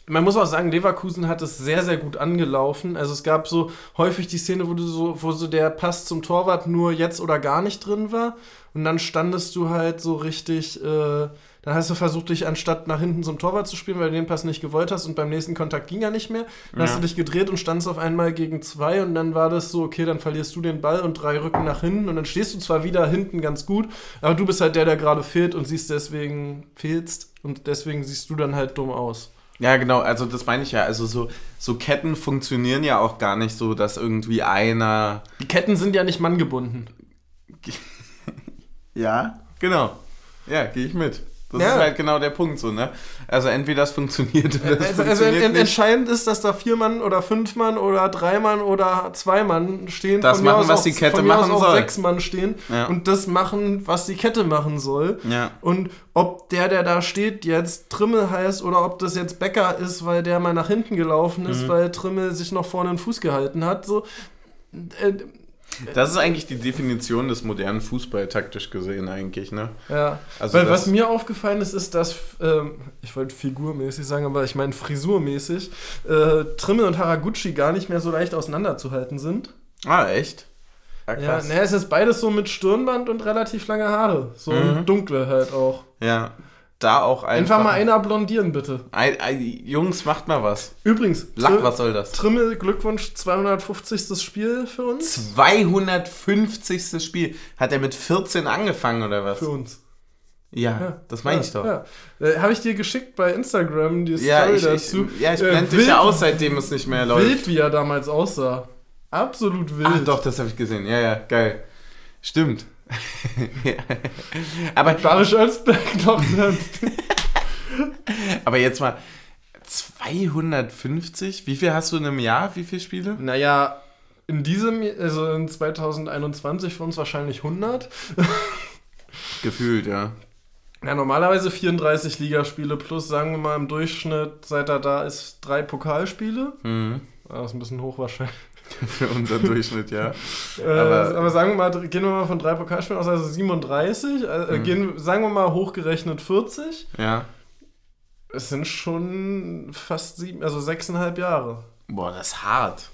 Man muss auch sagen, Leverkusen hat es sehr, sehr gut angelaufen. Also es gab so häufig die Szene, wo du so, wo so der Pass zum Torwart nur jetzt oder gar nicht drin war. Und dann standest du halt so richtig, äh, dann hast du versucht, dich anstatt nach hinten zum Torwart zu spielen, weil du den Pass nicht gewollt hast und beim nächsten Kontakt ging er nicht mehr. Dann hast Ja. du dich gedreht und standst auf einmal gegen zwei und dann war das so, okay, dann verlierst du den Ball und drei Rücken nach hinten und dann stehst du zwar wieder hinten ganz gut, aber du bist halt der, der gerade fehlt und siehst deswegen, fehlst und deswegen siehst du dann halt dumm aus. Ja, genau, also das meine ich ja. Also so, so Ketten funktionieren ja auch gar nicht so, dass irgendwie einer. Die Ketten sind ja nicht manngebunden. Ja, genau. Ja, gehe ich mit. Das Ja. ist halt genau der Punkt so, ne? Also entweder das funktioniert oder das Also, also funktioniert en- nicht. entscheidend ist, dass da vier Mann oder fünf Mann oder drei Mann oder zwei Mann stehen. Das von mir machen, aus was auch- die Kette von mir aus machen auch soll. sechs Mann stehen Ja. und das machen, was die Kette machen soll. Ja. Und ob der, der da steht, jetzt Trimmel heißt oder ob das jetzt Becker ist, weil der mal nach hinten gelaufen Mhm. ist, weil Trimmel sich noch vorne den Fuß gehalten hat, so. Äh, Das ist eigentlich die Definition des modernen Fußball, taktisch gesehen eigentlich, ne? Ja, Also weil was mir aufgefallen ist, ist, dass, ähm, ich wollte figurmäßig sagen, aber ich meine frisurmäßig, äh, Trimmel und Haraguchi gar nicht mehr so leicht auseinanderzuhalten sind. Ah, echt? Ja, krass. naja, es ist beides so mit Stirnband und relativ lange Haare. So Mhm. dunkle halt auch. Ja. Da auch einfach. Einfach mal einer blondieren, bitte. Ei, ei, Jungs, macht mal was. Übrigens, Lack, was soll das? Trimmel, Glückwunsch, 250. Spiel für uns. 250. Spiel. Hat er mit 14 angefangen oder was? Für uns. Ja, das meine ich doch. Ja. Äh, Habe ich dir geschickt bei Instagram die Story Ja, ich, ich, dazu. ja, ich Äh, blende dich wild- ja aus, seitdem es nicht mehr läuft. Wild, wie er damals aussah. Absolut wild. Ach doch, das habe ich gesehen. Ja, ja, geil. Stimmt. Aber, Barisch Özberg noch dann. aber jetzt mal 250? Wie viel hast du in einem Jahr? Wie viele Spiele? Naja, in diesem, also in 2021 für uns wahrscheinlich 100. Gefühlt, ja. Ja, normalerweise 34 Ligaspiele plus, sagen wir mal, im Durchschnitt, seit er da ist, drei Pokalspiele. Mhm. Das ist ein bisschen hoch wahrscheinlich. Für unseren Durchschnitt, ja. Äh, Aber- aber, sagen wir mal, gehen wir mal von drei Pokalspielen aus, also 37. Äh, Mhm. gehen, sagen wir mal hochgerechnet 40. Ja. Es sind schon fast sieben, also sechseinhalb Jahre. Boah, das ist hart.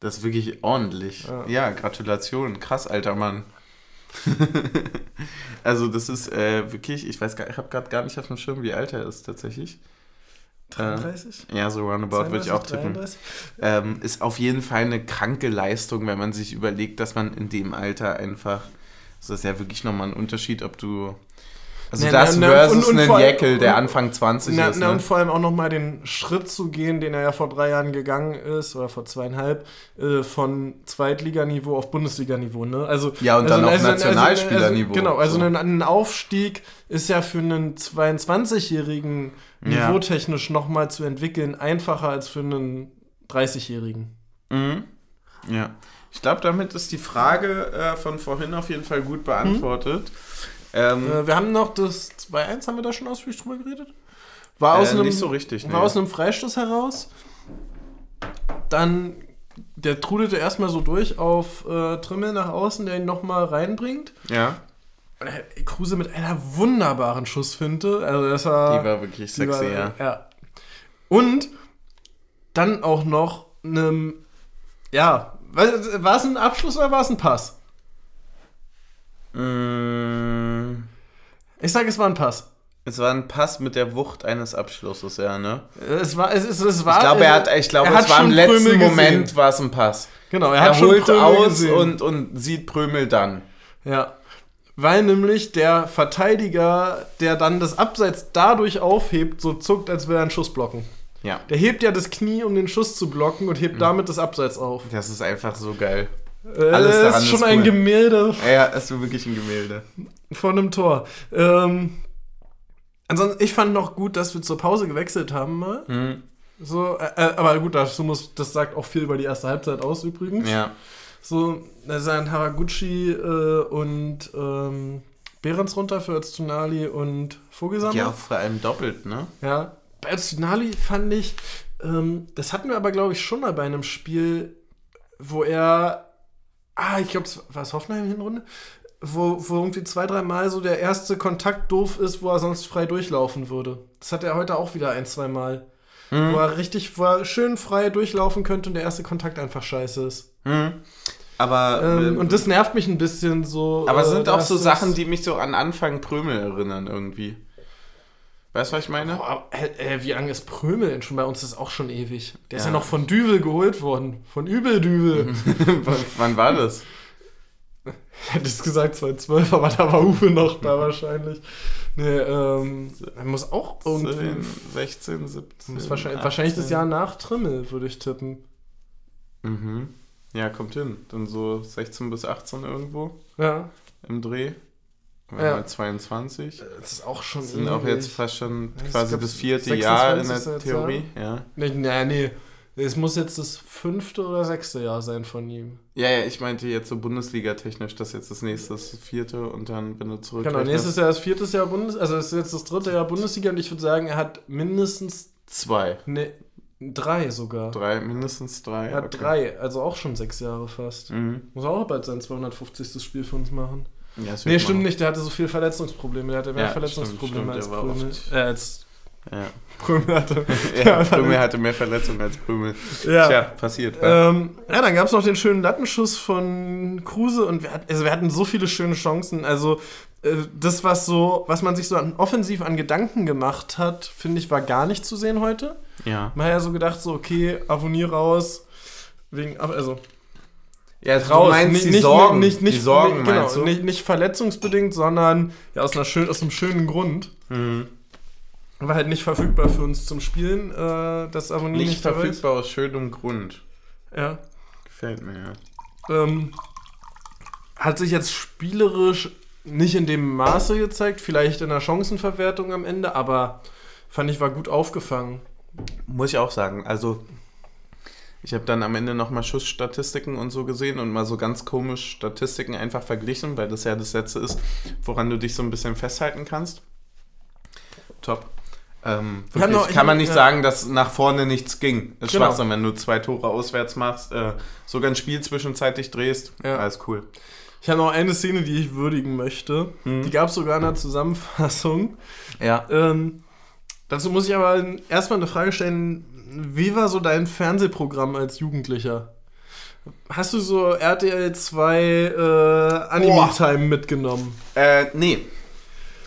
Das ist wirklich ordentlich. Ja. Ja, Gratulation. Krass, alter Mann. also das ist äh, wirklich, ich weiß gar, ich habe gerade gar nicht auf dem Schirm, wie alt er ist tatsächlich. 33? Äh, ja, so roundabout würde ich auch tippen. 33? Ähm, ist auf jeden Fall eine kranke Leistung, wenn man sich überlegt, dass man in dem Alter einfach, das ist ja wirklich nochmal ein Unterschied, ob du, also Na, das na, na, versus und- und einen Jäckel, der Anfang 20 Na, ist. Ne? und vor allem auch nochmal den Schritt zu gehen, den er ja vor drei Jahren gegangen ist, oder vor zweieinhalb, äh, von Zweitliganiveau auf Bundesliganiveau. Ne? Also, Ja, und also, dann auf also, Nationalspielerniveau. Also, genau, also So. ein, ein Aufstieg ist ja für einen 22-Jährigen Ja. niveautechnisch nochmal zu entwickeln einfacher als für einen 30-Jährigen. Mhm. Ja. Ich glaube, damit ist die Frage äh, von vorhin auf jeden Fall gut beantwortet. Ähm, Äh, wir haben noch das 2-1, haben wir da schon ausführlich drüber geredet? War aus äh, einem nicht so richtig. War aus einem Freistoß heraus. Dann, der trudelte erstmal so durch auf äh, Trimmel nach außen, der ihn nochmal reinbringt. ja, Und er- Kruse mit einer wunderbaren Schussfinte. Also das war, die war wirklich sexy, war- ja. ja. Und dann auch noch einem, ja, war es ein Abschluss oder war es ein Pass? Mm, Ich sage, es war ein Pass. es war ein Pass mit der Wucht eines Abschlusses, ja, ne? Es war, es, es, es war, Ich glaube, er hat, ich glaube, es war im letzten Prömel gesehen. Moment war es ein Pass. Genau, er, Er, hat schon holt Prömel aus gesehen. und, und sieht Prömel dann. Ja. Weil nämlich der Verteidiger, der dann das Abseits dadurch aufhebt, so zuckt, als will er einen Schuss blocken. Ja. Der hebt ja das Knie, um den Schuss zu blocken und hebt damit das Abseits auf. Das ist einfach so geil. Äh, Alles daran ist schon ist ein cool. Gemälde Ja, ist wirklich ein Gemälde. von einem Tor. Ähm, ansonsten, ich fand noch gut, dass wir zur Pause gewechselt haben mal. Mhm. So, äh, äh, aber gut, das, muss, das sagt auch viel über die erste Halbzeit aus übrigens. Ja. So, da sind Haraguchi äh, und ähm, Behrens runter für Öztunali und Vogelsammer. Ja, vor allem doppelt, ne? Ja. Bei Öztunali fand ich, ähm, das hatten wir aber, glaube ich, schon mal bei einem Spiel, wo er, ah, ich glaube, war es Hoffenheim Hinrunde? Wo, wo irgendwie zwei, dreimal so der erste Kontakt doof ist, wo er sonst frei durchlaufen würde. Das hat er heute auch wieder ein, zwei Mal. Mhm. Wo er richtig, wo er schön frei durchlaufen könnte und der erste Kontakt einfach scheiße ist. Mhm. Aber, Ähm, äh, und das nervt mich ein bisschen so. aber es äh, sind auch dass so Sachen, die mich so an Anfang Prömel erinnern irgendwie. Weißt du, was ich meine? Boah, äh, äh, wie lange ist Prömel denn schon bei uns? Das ist auch schon ewig. Der ist Ja. ja noch von Düvel geholt worden. Von Übeldüvel. wann, wann war das? Ich hätte es gesagt 2012, aber da war Uwe noch da wahrscheinlich. Nee, ähm, er muss auch irgendwie. 16, 17. Muss wahrscheinlich, 18. wahrscheinlich das Jahr nach Trimmel, würde ich tippen. Mhm. Ja, kommt hin. Dann so 16 bis 18 irgendwo Ja. im Dreh. Wir Ja. haben 22. Das ist auch schon Sind auch jetzt fast schon Ich quasi das vierte 26 Jahr in der Theorie. Ja. Nee, nee, nee. Es muss jetzt das fünfte oder sechste Jahr sein von ihm. ja, ja, ich meinte jetzt so Bundesliga-technisch, dass jetzt das nächste ist das vierte und dann, wenn du zurück. Genau, nächstes Jahr ist viertes Jahr Bundes... Also es ist jetzt das dritte Jahr Bundesliga und ich würde sagen, er hat mindestens... Zwei. Ne, drei sogar. Drei, mindestens drei. Er hat drei, also auch schon sechs Jahre fast. Mhm. Muss auch bald sein 250. Spiel für uns machen. Ja, Nee, stimmt man- nicht, der hatte so viele Verletzungsprobleme. Der hatte mehr Ja, Verletzungsprobleme stimmt, als stimmt, war Prümel. Äh, als Ja. Prümel hatte. ja, Prümel hatte mehr Verletzungen als Prümel. Ja. Tja, passiert. Ja. Ähm, ja, dann gab es noch den schönen Lattenschuss von Kruse und wir, hat, also wir hatten so viele schöne Chancen. Also äh, das, was so, was man sich so an, offensiv an Gedanken gemacht hat, finde ich, war gar nicht zu sehen heute. ja. Man hat ja so gedacht, so, okay, Avonier raus. Wegen, also Ja, raus. du meinst nicht, die nicht, Sorgen. Nicht, nicht, die Sorgen nicht, genau, meinst du? Nicht, nicht verletzungsbedingt, sondern ja, aus, einer schön, aus einem schönen Grund. Mhm. War halt nicht verfügbar für uns zum Spielen, äh, das Avonier Nicht, nicht, verfügbar aus schönem Grund. Ja. Gefällt mir, ja. Ähm, hat sich jetzt spielerisch nicht in dem Maße gezeigt, vielleicht in der Chancenverwertung am Ende, aber fand ich war gut aufgefangen. Muss ich auch sagen. Also, ich habe dann am Ende nochmal Schussstatistiken und so gesehen und mal so ganz komisch Statistiken einfach verglichen, weil das ja das Letzte ist, woran du dich so ein bisschen festhalten kannst. Top. Ähm, wirklich, noch- kann man nicht ja. sagen, dass nach vorne nichts ging. Ist Genau. Schwachsinn, wenn du zwei Tore auswärts machst, äh, sogar ein Spiel zwischenzeitlich drehst. Ja. Alles cool. Ich habe noch eine Szene, die ich würdigen möchte. Mhm. Die gab es sogar in der Zusammenfassung. Ja. Ähm, dazu muss ich aber erstmal eine Frage stellen. Wie war so dein Fernsehprogramm als Jugendlicher? Hast du so RTL 2 äh, Anime-Time mitgenommen? Äh, nee.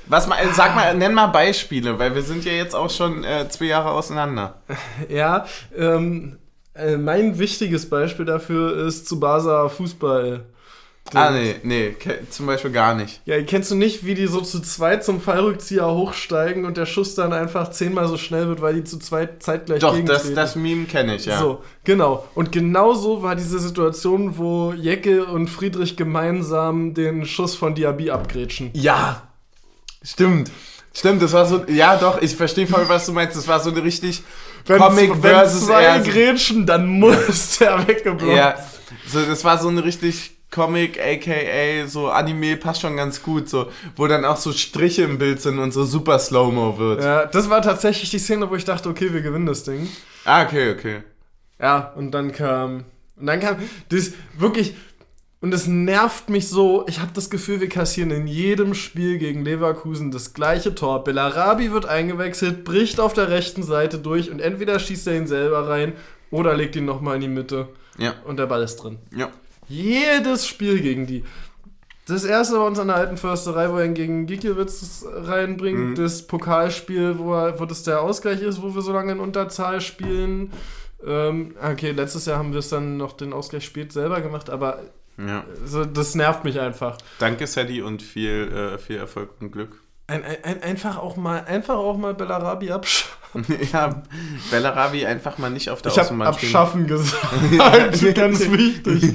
Was mal, sag mal, nenn mal Beispiele, weil wir sind ja jetzt auch schon äh, zwei Jahre auseinander. Ja, ähm, äh, mein wichtiges Beispiel dafür ist Tsubasa Fußball. Ah, nee, nee, zum Beispiel gar nicht. Ja, kennst du nicht, wie die so zu zweit zum Fallrückzieher hochsteigen und der Schuss dann einfach zehnmal so schnell wird, weil die zu zweit zeitgleich Doch, das, das Meme kenne ich, ja. So, genau. Und genau so war diese Situation, wo Jecke und Friedrich gemeinsam den Schuss von Diaby abgrätschen. Ja, stimmt. Stimmt, das war so, ja doch, ich verstehe voll, was du meinst. Das war so eine richtig Comic wenn versus zwei grätschen, dann muss der weggeblockt. Ja, so, das war so eine richtig Comic, aka so Anime, passt schon ganz gut, so, wo dann auch so Striche im Bild sind und so super Slow-Mo wird. ja, das war tatsächlich die Szene, wo ich dachte, okay, wir gewinnen das Ding. Ah, okay, okay. Ja, und dann kam. Und dann kam. Das wirklich. Und es nervt mich so. Ich habe das Gefühl, wir kassieren in jedem Spiel gegen Leverkusen das gleiche Tor. Bellarabi wird eingewechselt, bricht auf der rechten Seite durch und entweder schießt er ihn selber rein oder legt ihn nochmal in die Mitte. Ja, Und der Ball ist drin. ja. Jedes Spiel gegen die. Das erste bei uns an der alten Försterei, wo er ihn gegen Gikiewicz reinbringt. Mhm. Das Pokalspiel, wo, er, wo das der Ausgleich ist, wo wir so lange in Unterzahl spielen. Ähm, okay, letztes Jahr haben wir es dann noch den Ausgleich spät selber gemacht, aber ja. so, das nervt mich einfach. Danke, Sadie, und viel, äh, viel Erfolg und Glück. Ein, ein, ein, einfach auch mal, einfach auch mal Bellarabi abschaffen. ja, Bellarabi einfach mal nicht auf der Ich Außenbahn stehen. abschaffen gesagt. Ganz wichtig.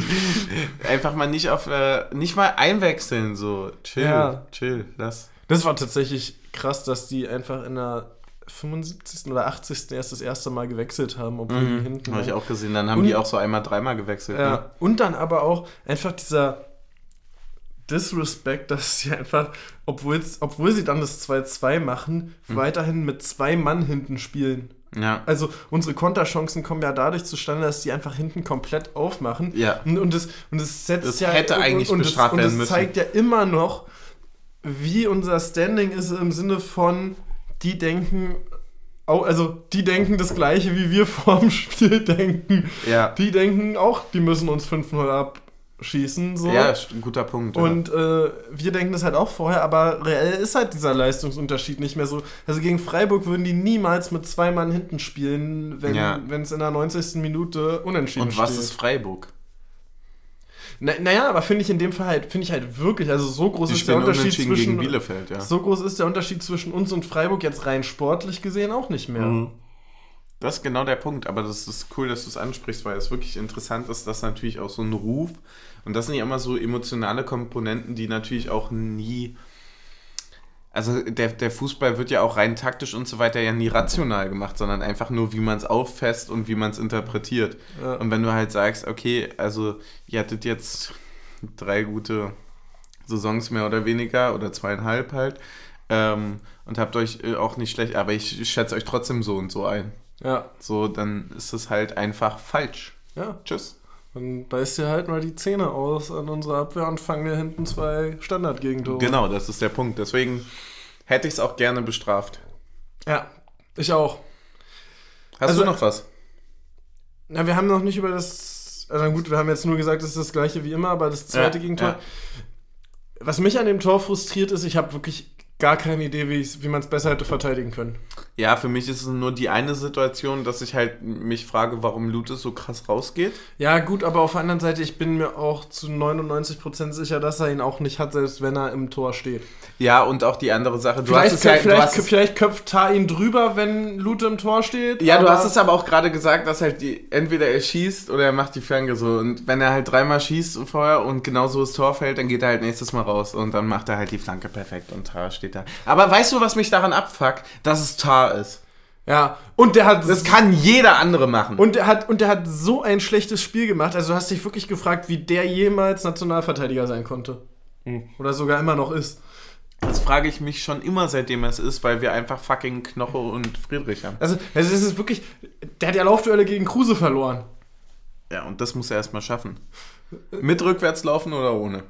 Einfach mal nicht auf, äh, nicht mal einwechseln, so. Chill, Ja. chill, lass. Das war tatsächlich krass, dass die einfach in der 75. oder 80. erst das erste Mal gewechselt haben, obwohl die hinten. Habe Mhm. ich auch gesehen. Dann haben Und- die auch so einmal, dreimal gewechselt. Ne? Ja. Und dann aber auch einfach dieser Disrespect, dass sie einfach, obwohl sie dann das 2-2 machen, Hm. weiterhin mit zwei Mann hinten spielen. Ja. Also unsere Konterchancen kommen ja dadurch zustande, dass die einfach hinten komplett aufmachen. Ja. Und, und, das, und das setzt Das ja. hätte und, eigentlich und, und bestraft das, und werden das müssen. zeigt ja immer noch, wie unser Standing ist im Sinne von, die denken. Also, die denken das Gleiche, wie wir vorm Spiel denken. Ja. Die denken auch, die müssen uns 5-0 abschießen. So. Ja, ist ein guter Punkt. ja. Und äh, wir denken das halt auch vorher, aber reell ist halt dieser Leistungsunterschied nicht mehr so. Also gegen Freiburg würden die niemals mit zwei Mann hinten spielen, wenn Ja. es in der 90. Minute unentschieden Und was ist Freiburg? Na, naja, aber finde ich in dem Fall halt, finde ich halt wirklich, also so groß Die ist der Unterschied zwischen. Bielefeld, ja. So groß ist der Unterschied zwischen uns und Freiburg jetzt rein sportlich gesehen auch nicht mehr. Mhm. Das ist genau der Punkt, aber das ist cool, dass du es ansprichst, weil es wirklich interessant ist, dass natürlich auch so ein Ruf und das sind ja immer so emotionale Komponenten, die natürlich auch nie Also der, der Fußball wird ja auch rein taktisch und so weiter ja nie rational gemacht, sondern einfach nur, wie man es auffasst und wie man es interpretiert. Ja. Und wenn du halt sagst, okay, also ihr hattet jetzt drei gute Saisons mehr oder weniger oder zweieinhalb halt ähm, und habt euch äh, auch nicht schlecht, aber ich schätze euch trotzdem so und so ein. Ja. So, dann ist es halt einfach falsch. Ja. Tschüss. Dann beißt dir halt mal die Zähne aus an unserer Abwehr und fangen dir hinten zwei Standardgegentore. Genau, das ist der Punkt. Deswegen hätte ich es auch gerne bestraft. Ja, ich auch. Hast Also- du noch was? Na, wir haben noch nicht über das. Also gut, wir haben jetzt nur gesagt, es ist das gleiche wie immer, aber das zweite Ja, Gegentor. ja. Was mich an dem Tor frustriert ist, ich habe wirklich gar keine Idee, wie, wie man es besser hätte verteidigen können. Ja, für mich ist es nur die eine Situation, dass ich halt mich frage, warum Lute so krass rausgeht. Ja, gut, aber auf der anderen Seite, ich bin mir auch zu 99% sicher, dass er ihn auch nicht hat, selbst wenn er im Tor steht. Ja, und auch die andere Sache. Du Vielleicht, hast es ja, vielleicht, es, vielleicht köpft Tar ihn drüber, wenn Lute im Tor steht. ja, du hast es aber auch gerade gesagt, dass halt die, entweder er schießt oder er macht die Flanke so. Und wenn er halt dreimal schießt vorher und genauso das Tor fällt, dann geht er halt nächstes Mal raus und dann macht er halt die Flanke perfekt und Tar steht da. Aber weißt du, was mich daran abfuckt? Dass es Tar ist. Ja, und der hat. Das kann jeder andere machen. und der hat, und der hat so ein schlechtes Spiel gemacht. Also du hast dich wirklich gefragt, wie der jemals Nationalverteidiger sein konnte. Oder sogar immer noch ist. das frage ich mich schon immer, seitdem es ist, weil wir einfach fucking Knoche und Friedrich haben. Also, also es ist wirklich. Der hat ja Laufduelle gegen Kruse verloren. Ja, und das muss er erstmal schaffen. Mit rückwärts laufen oder ohne?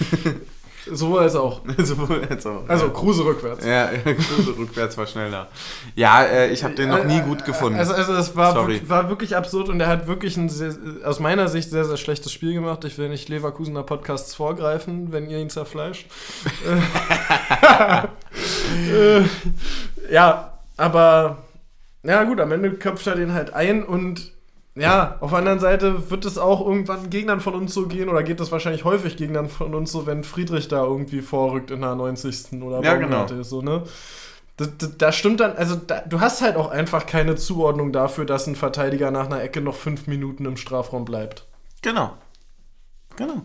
Sowohl als auch. Sowohl als auch. Also Kruse rückwärts. Ja, Kruse rückwärts war schneller. Ja, äh, ich habe den noch nie gut gefunden. Also, also das war, Sorry. wirklich, war wirklich absurd und er hat wirklich ein sehr, aus meiner Sicht sehr, sehr schlechtes Spiel gemacht. Ich will nicht Leverkusener Podcasts vorgreifen, wenn ihr ihn zerfleischt. äh, ja, aber ja gut, am Ende köpft er den halt ein und ja, auf der anderen Seite wird es auch irgendwann Gegnern von uns so gehen oder geht es wahrscheinlich häufig Gegnern von uns so, wenn Friedrich da irgendwie vorrückt in der 90. oder Ja, Baumgarte genau. ist, so, ne? Da, da, da stimmt dann, also da, du hast halt auch einfach keine Zuordnung dafür, dass ein Verteidiger nach einer Ecke noch fünf Minuten im Strafraum bleibt. Genau. Genau.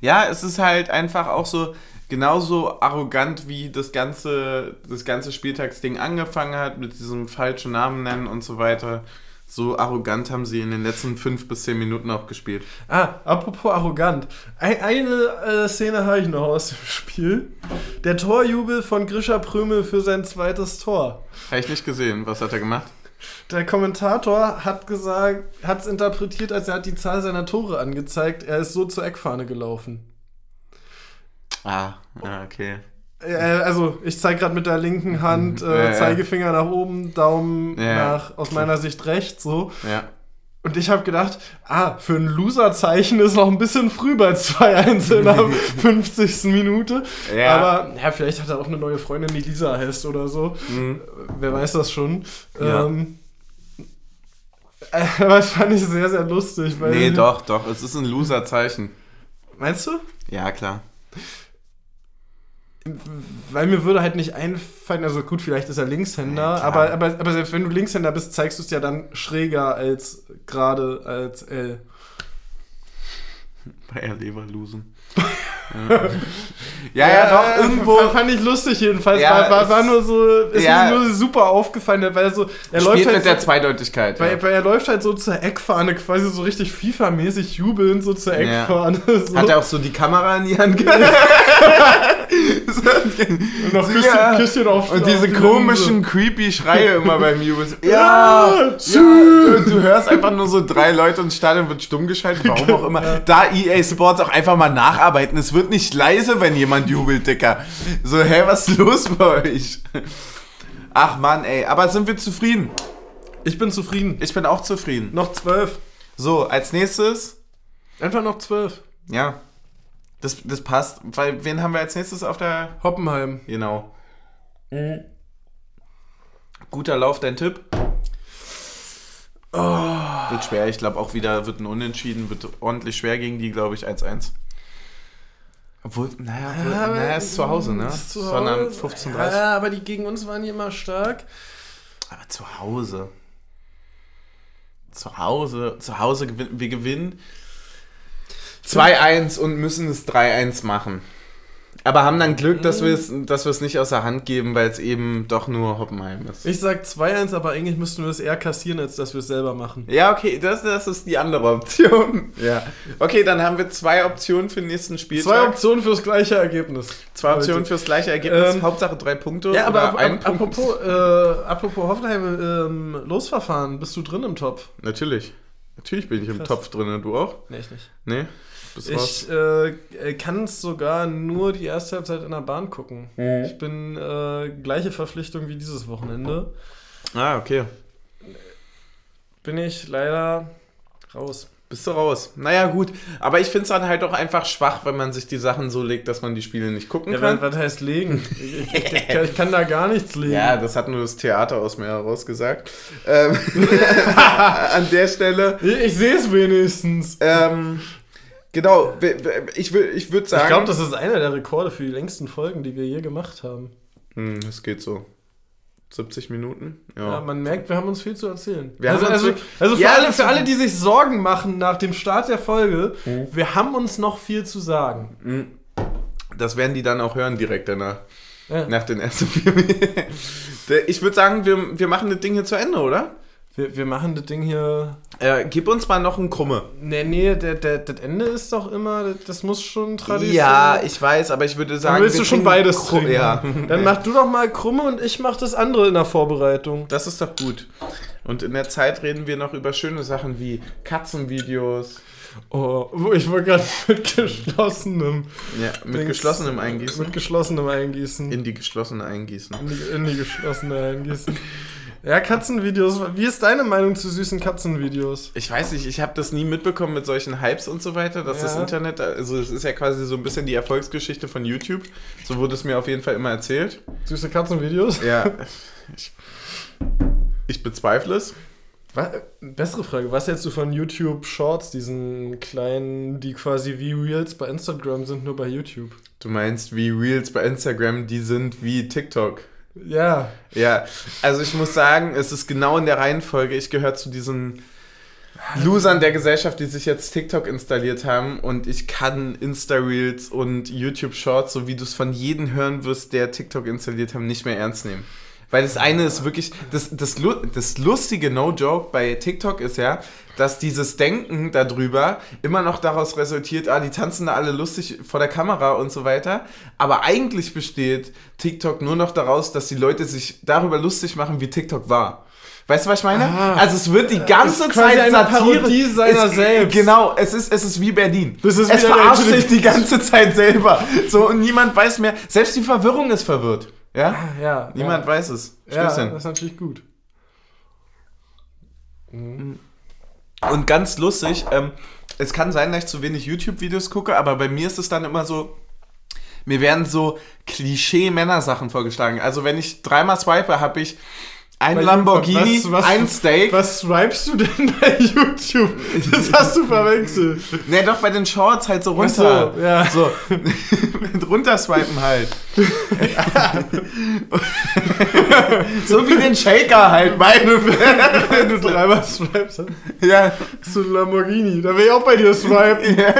Ja, es ist halt einfach auch so genauso arrogant, wie das ganze, das ganze Spieltagsding angefangen hat, mit diesem falschen Namen nennen und so weiter. So arrogant haben sie in den letzten fünf bis zehn Minuten auch gespielt. Ah, apropos arrogant. Ein, eine äh, Szene habe ich noch aus dem Spiel. Der Torjubel von Grisha Prömel für sein zweites Tor. Habe ich nicht gesehen. Was hat er gemacht? Der Kommentator hat gesagt, hat es interpretiert, als er hat die Zahl seiner Tore angezeigt. Er ist so zur Eckfahne gelaufen. Ah, ja, okay. Äh, also, ich zeige gerade mit der linken Hand Ja, äh. Zeigefinger nach oben, Daumen nach, aus meiner Sicht rechts, so. Ja. Und ich habe gedacht, ah, für ein Loser-Zeichen ist noch ein bisschen früh bei 2-1 in der 50. Minute. Ja. Aber ja, vielleicht hat er auch eine neue Freundin, die Lisa heißt oder so. Mhm. Wer weiß das schon. Ja. Ähm, äh, aber das fand ich sehr, sehr lustig. Weil Nee, doch, doch. Es ist ein Loser-Zeichen. Meinst du? Ja, klar. Weil mir würde halt nicht einfallen, also gut, vielleicht ist er Linkshänder, Ja, aber, aber, aber selbst wenn du Linkshänder bist, zeigst du es ja dann schräger als gerade als L. Bei R Leverlosen. ja. ja, doch, irgendwo. Fand, ich lustig jedenfalls. Ja, war, war, es- war nur so, ist ja. mir nur super aufgefallen, weil er so, er läuft halt mit der so, Zweideutigkeit. weil, ja. weil er läuft halt so zur Eckfahne, quasi so richtig FIFA-mäßig jubelnd so zur. Eckfahne. So. Hat er auch so die Kamera in die Hand gegeben? Und noch Küsschen, Ja. Küsschen auf Und auf diese die komischen, creepy Schreie immer beim Jubel. Ja! ja du, du hörst einfach nur so drei Leute und das Stadion wird stumm geschaltet, warum auch immer. Da EA Sports auch einfach mal nacharbeiten. Es wird nicht leise, wenn jemand jubelt, Dicker. So, hä, was ist los bei euch? Ach Mann, ey. Aber sind wir zufrieden? Ich bin zufrieden. Ich bin auch zufrieden. Noch zwölf. So, als nächstes, Einfach noch zwölf. ja, das, das passt. Weil, wen haben wir als nächstes auf der... Hoppenheim. Genau. Guter Lauf, dein Tipp? Wird schwer, ich glaube auch wieder wird ein Unentschieden, wird ordentlich schwer gegen die, glaube ich, 1-1. Obwohl, naja, wohl, aber- naja, ist zu Hause, ne? Ist zu Sondern Hause. 15-30. Ja, aber die gegen uns waren hier immer stark. Aber zu Hause. Zu Hause, zu Hause gewinnen, wir gewinnen 2-1 und müssen es 3-1 machen. Aber haben dann Glück, dass wir es dass nicht aus der Hand geben, weil es eben doch nur Hoppenheim ist. Ich sag 2-1, aber eigentlich müssten wir es eher kassieren, als dass wir es selber machen. Ja, okay, das, das ist die andere Option. Ja. Okay, dann haben wir zwei Optionen für den nächsten Spieltag. Zwei Optionen fürs gleiche Ergebnis. Zwei Optionen fürs gleiche Ergebnis. Ähm, Hauptsache drei Punkte. Ja, aber oder ab, ein ab, Punkt. apropos, äh, apropos Hoffenheim, ähm, Losverfahren, bist du drin im Topf? Natürlich. Natürlich bin ich im Krass. Topf drin. Du auch? Nee, ich nicht. Nee? Raus? Ich äh, kann es sogar nur die erste Halbzeit in der Bahn gucken. Mhm. Ich bin äh, gleiche Verpflichtung wie dieses Wochenende. Ah, okay. Bin ich leider raus. Bist du raus. Naja, gut. Aber ich finde es dann halt auch einfach schwach, wenn man sich die Sachen so legt, dass man die Spiele nicht gucken Ja, kann. was, was heißt legen? Ich, ich, ich, kann, ich kann da gar nichts legen. Ja, das hat nur das Theater aus mir heraus gesagt. Ähm, an der Stelle. Ich, ich sehe es wenigstens. Ähm, genau, ich, ich würde sagen. Ich glaube, das ist einer der Rekorde für die längsten Folgen, die wir je gemacht haben. Hm, es geht so. 70 Minuten? Ja, Ja. man merkt, wir haben uns viel zu erzählen. Wir also also, also für, Ja, alle, für alle, die sich Sorgen machen nach dem Start der Folge, Mhm. wir haben uns noch viel zu sagen. Das werden die dann auch hören direkt danach. Ja. Nach den ersten vier Minuten. Ich würde sagen, wir, wir machen das Ding hier zu Ende, oder? Wir, wir machen das Ding hier. Äh, gib uns mal noch einen Krumme. Nee, nee, der, der, das Ende ist doch immer, das, muss schon Tradition Ja, ich weiß, aber ich würde sagen. Dann willst du schon beides Kru- trinken. Ja. Dann mach du doch mal Krumme und ich mach das andere in der Vorbereitung. Das ist doch gut. Und in der Zeit reden wir noch über schöne Sachen wie Katzenvideos. Oh, wo- ich wollte gerade mit geschlossenem. Ja, mit Dings- geschlossenem Eingießen. Mit geschlossenem Eingießen. in die geschlossene Eingießen. In die, in die geschlossene Eingießen. Ja, Katzenvideos. Wie ist deine Meinung zu süßen Katzenvideos? Ich weiß nicht, ich habe das nie mitbekommen mit solchen Hypes und so weiter, dass Ja. das Internet, also es ist ja quasi so ein bisschen die Erfolgsgeschichte von YouTube. So wurde es mir auf jeden Fall immer erzählt. Süße Katzenvideos? Ja, ich, ich bezweifle es. Was, bessere Frage, was hältst du von YouTube Shorts, diesen kleinen, die quasi wie Reels bei Instagram sind, nur bei YouTube? Du meinst wie Reels bei Instagram, die sind wie TikTok. Ja. Ja, also ich muss sagen, es ist genau in der Reihenfolge. Ich gehöre zu diesen Losern der Gesellschaft, die sich jetzt TikTok installiert haben und ich kann Insta-Reels und YouTube-Shorts, so wie du es von jedem hören wirst, der TikTok installiert haben, nicht mehr ernst nehmen. Weil das eine ist wirklich, das, das, das lustige No-Joke bei TikTok ist ja, dass dieses Denken darüber immer noch daraus resultiert, ah, die tanzen da alle lustig vor der Kamera und so weiter. Aber eigentlich besteht TikTok nur noch daraus, dass die Leute sich darüber lustig machen, wie TikTok war. Weißt du, was ich meine? Ah. also es wird die ganze ist quasi Zeit eine Satire. Parodie seiner es, selbst. Genau, es ist, es ist wie Berlin. Das ist es verarscht sich die ganze Zeit selber. So, und niemand weiß mehr. Selbst die Verwirrung ist verwirrt. Ja? Ja. Niemand ja. weiß es. Ja, Stößchen. das ist natürlich gut. Und ganz lustig, ähm, es kann sein, dass ich zu wenig YouTube-Videos gucke, aber bei mir ist es dann immer so, mir werden so Klischee-Männersachen vorgeschlagen. Also wenn ich dreimal swipe, habe ich ein Bei Lamborghini, was- was- ein Steak. Was swipest du denn bei YouTube? Das hast du verwechselt. Ne, doch bei den Shorts halt so runter. so, ja. So, mit runterswipen halt. so wie den Shaker halt, meine Wenn du dreimal swipest, Ja, du ein Lamborghini. Da will ich auch bei dir swipen. ja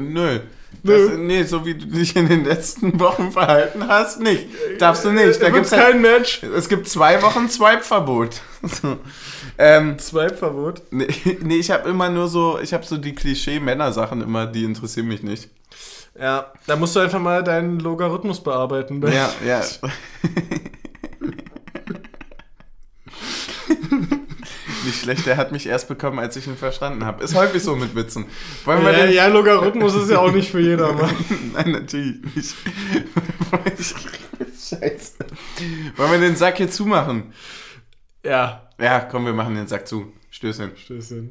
nö. Nö. Das, nee, so wie du dich in den letzten Wochen verhalten hast, nicht. Darfst du nicht. Da Da gibt's gibt's halt, kein Match. es gibt zwei Wochen Swipe-Verbot. So. Ähm, Swipe-Verbot. nee, nee, ich habe immer nur so, ich habe so die Klischee-Männer-Sachen immer, die interessieren mich nicht. Ja, da musst du einfach mal deinen Logarithmus bearbeiten. ne? Ja, ja. Nicht schlecht, der hat mich erst bekommen, als ich ihn verstanden habe. Ist häufig so mit Witzen. Wollen wir Ja, den, ja, Logarithmus ist ja auch nicht für jedermann. Nein, natürlich nicht. Scheiße. Wollen wir den Sack hier zumachen? Ja. Ja, komm, wir machen den Sack zu. Stößchen. Stößchen.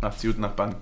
Macht's gut nach Bann.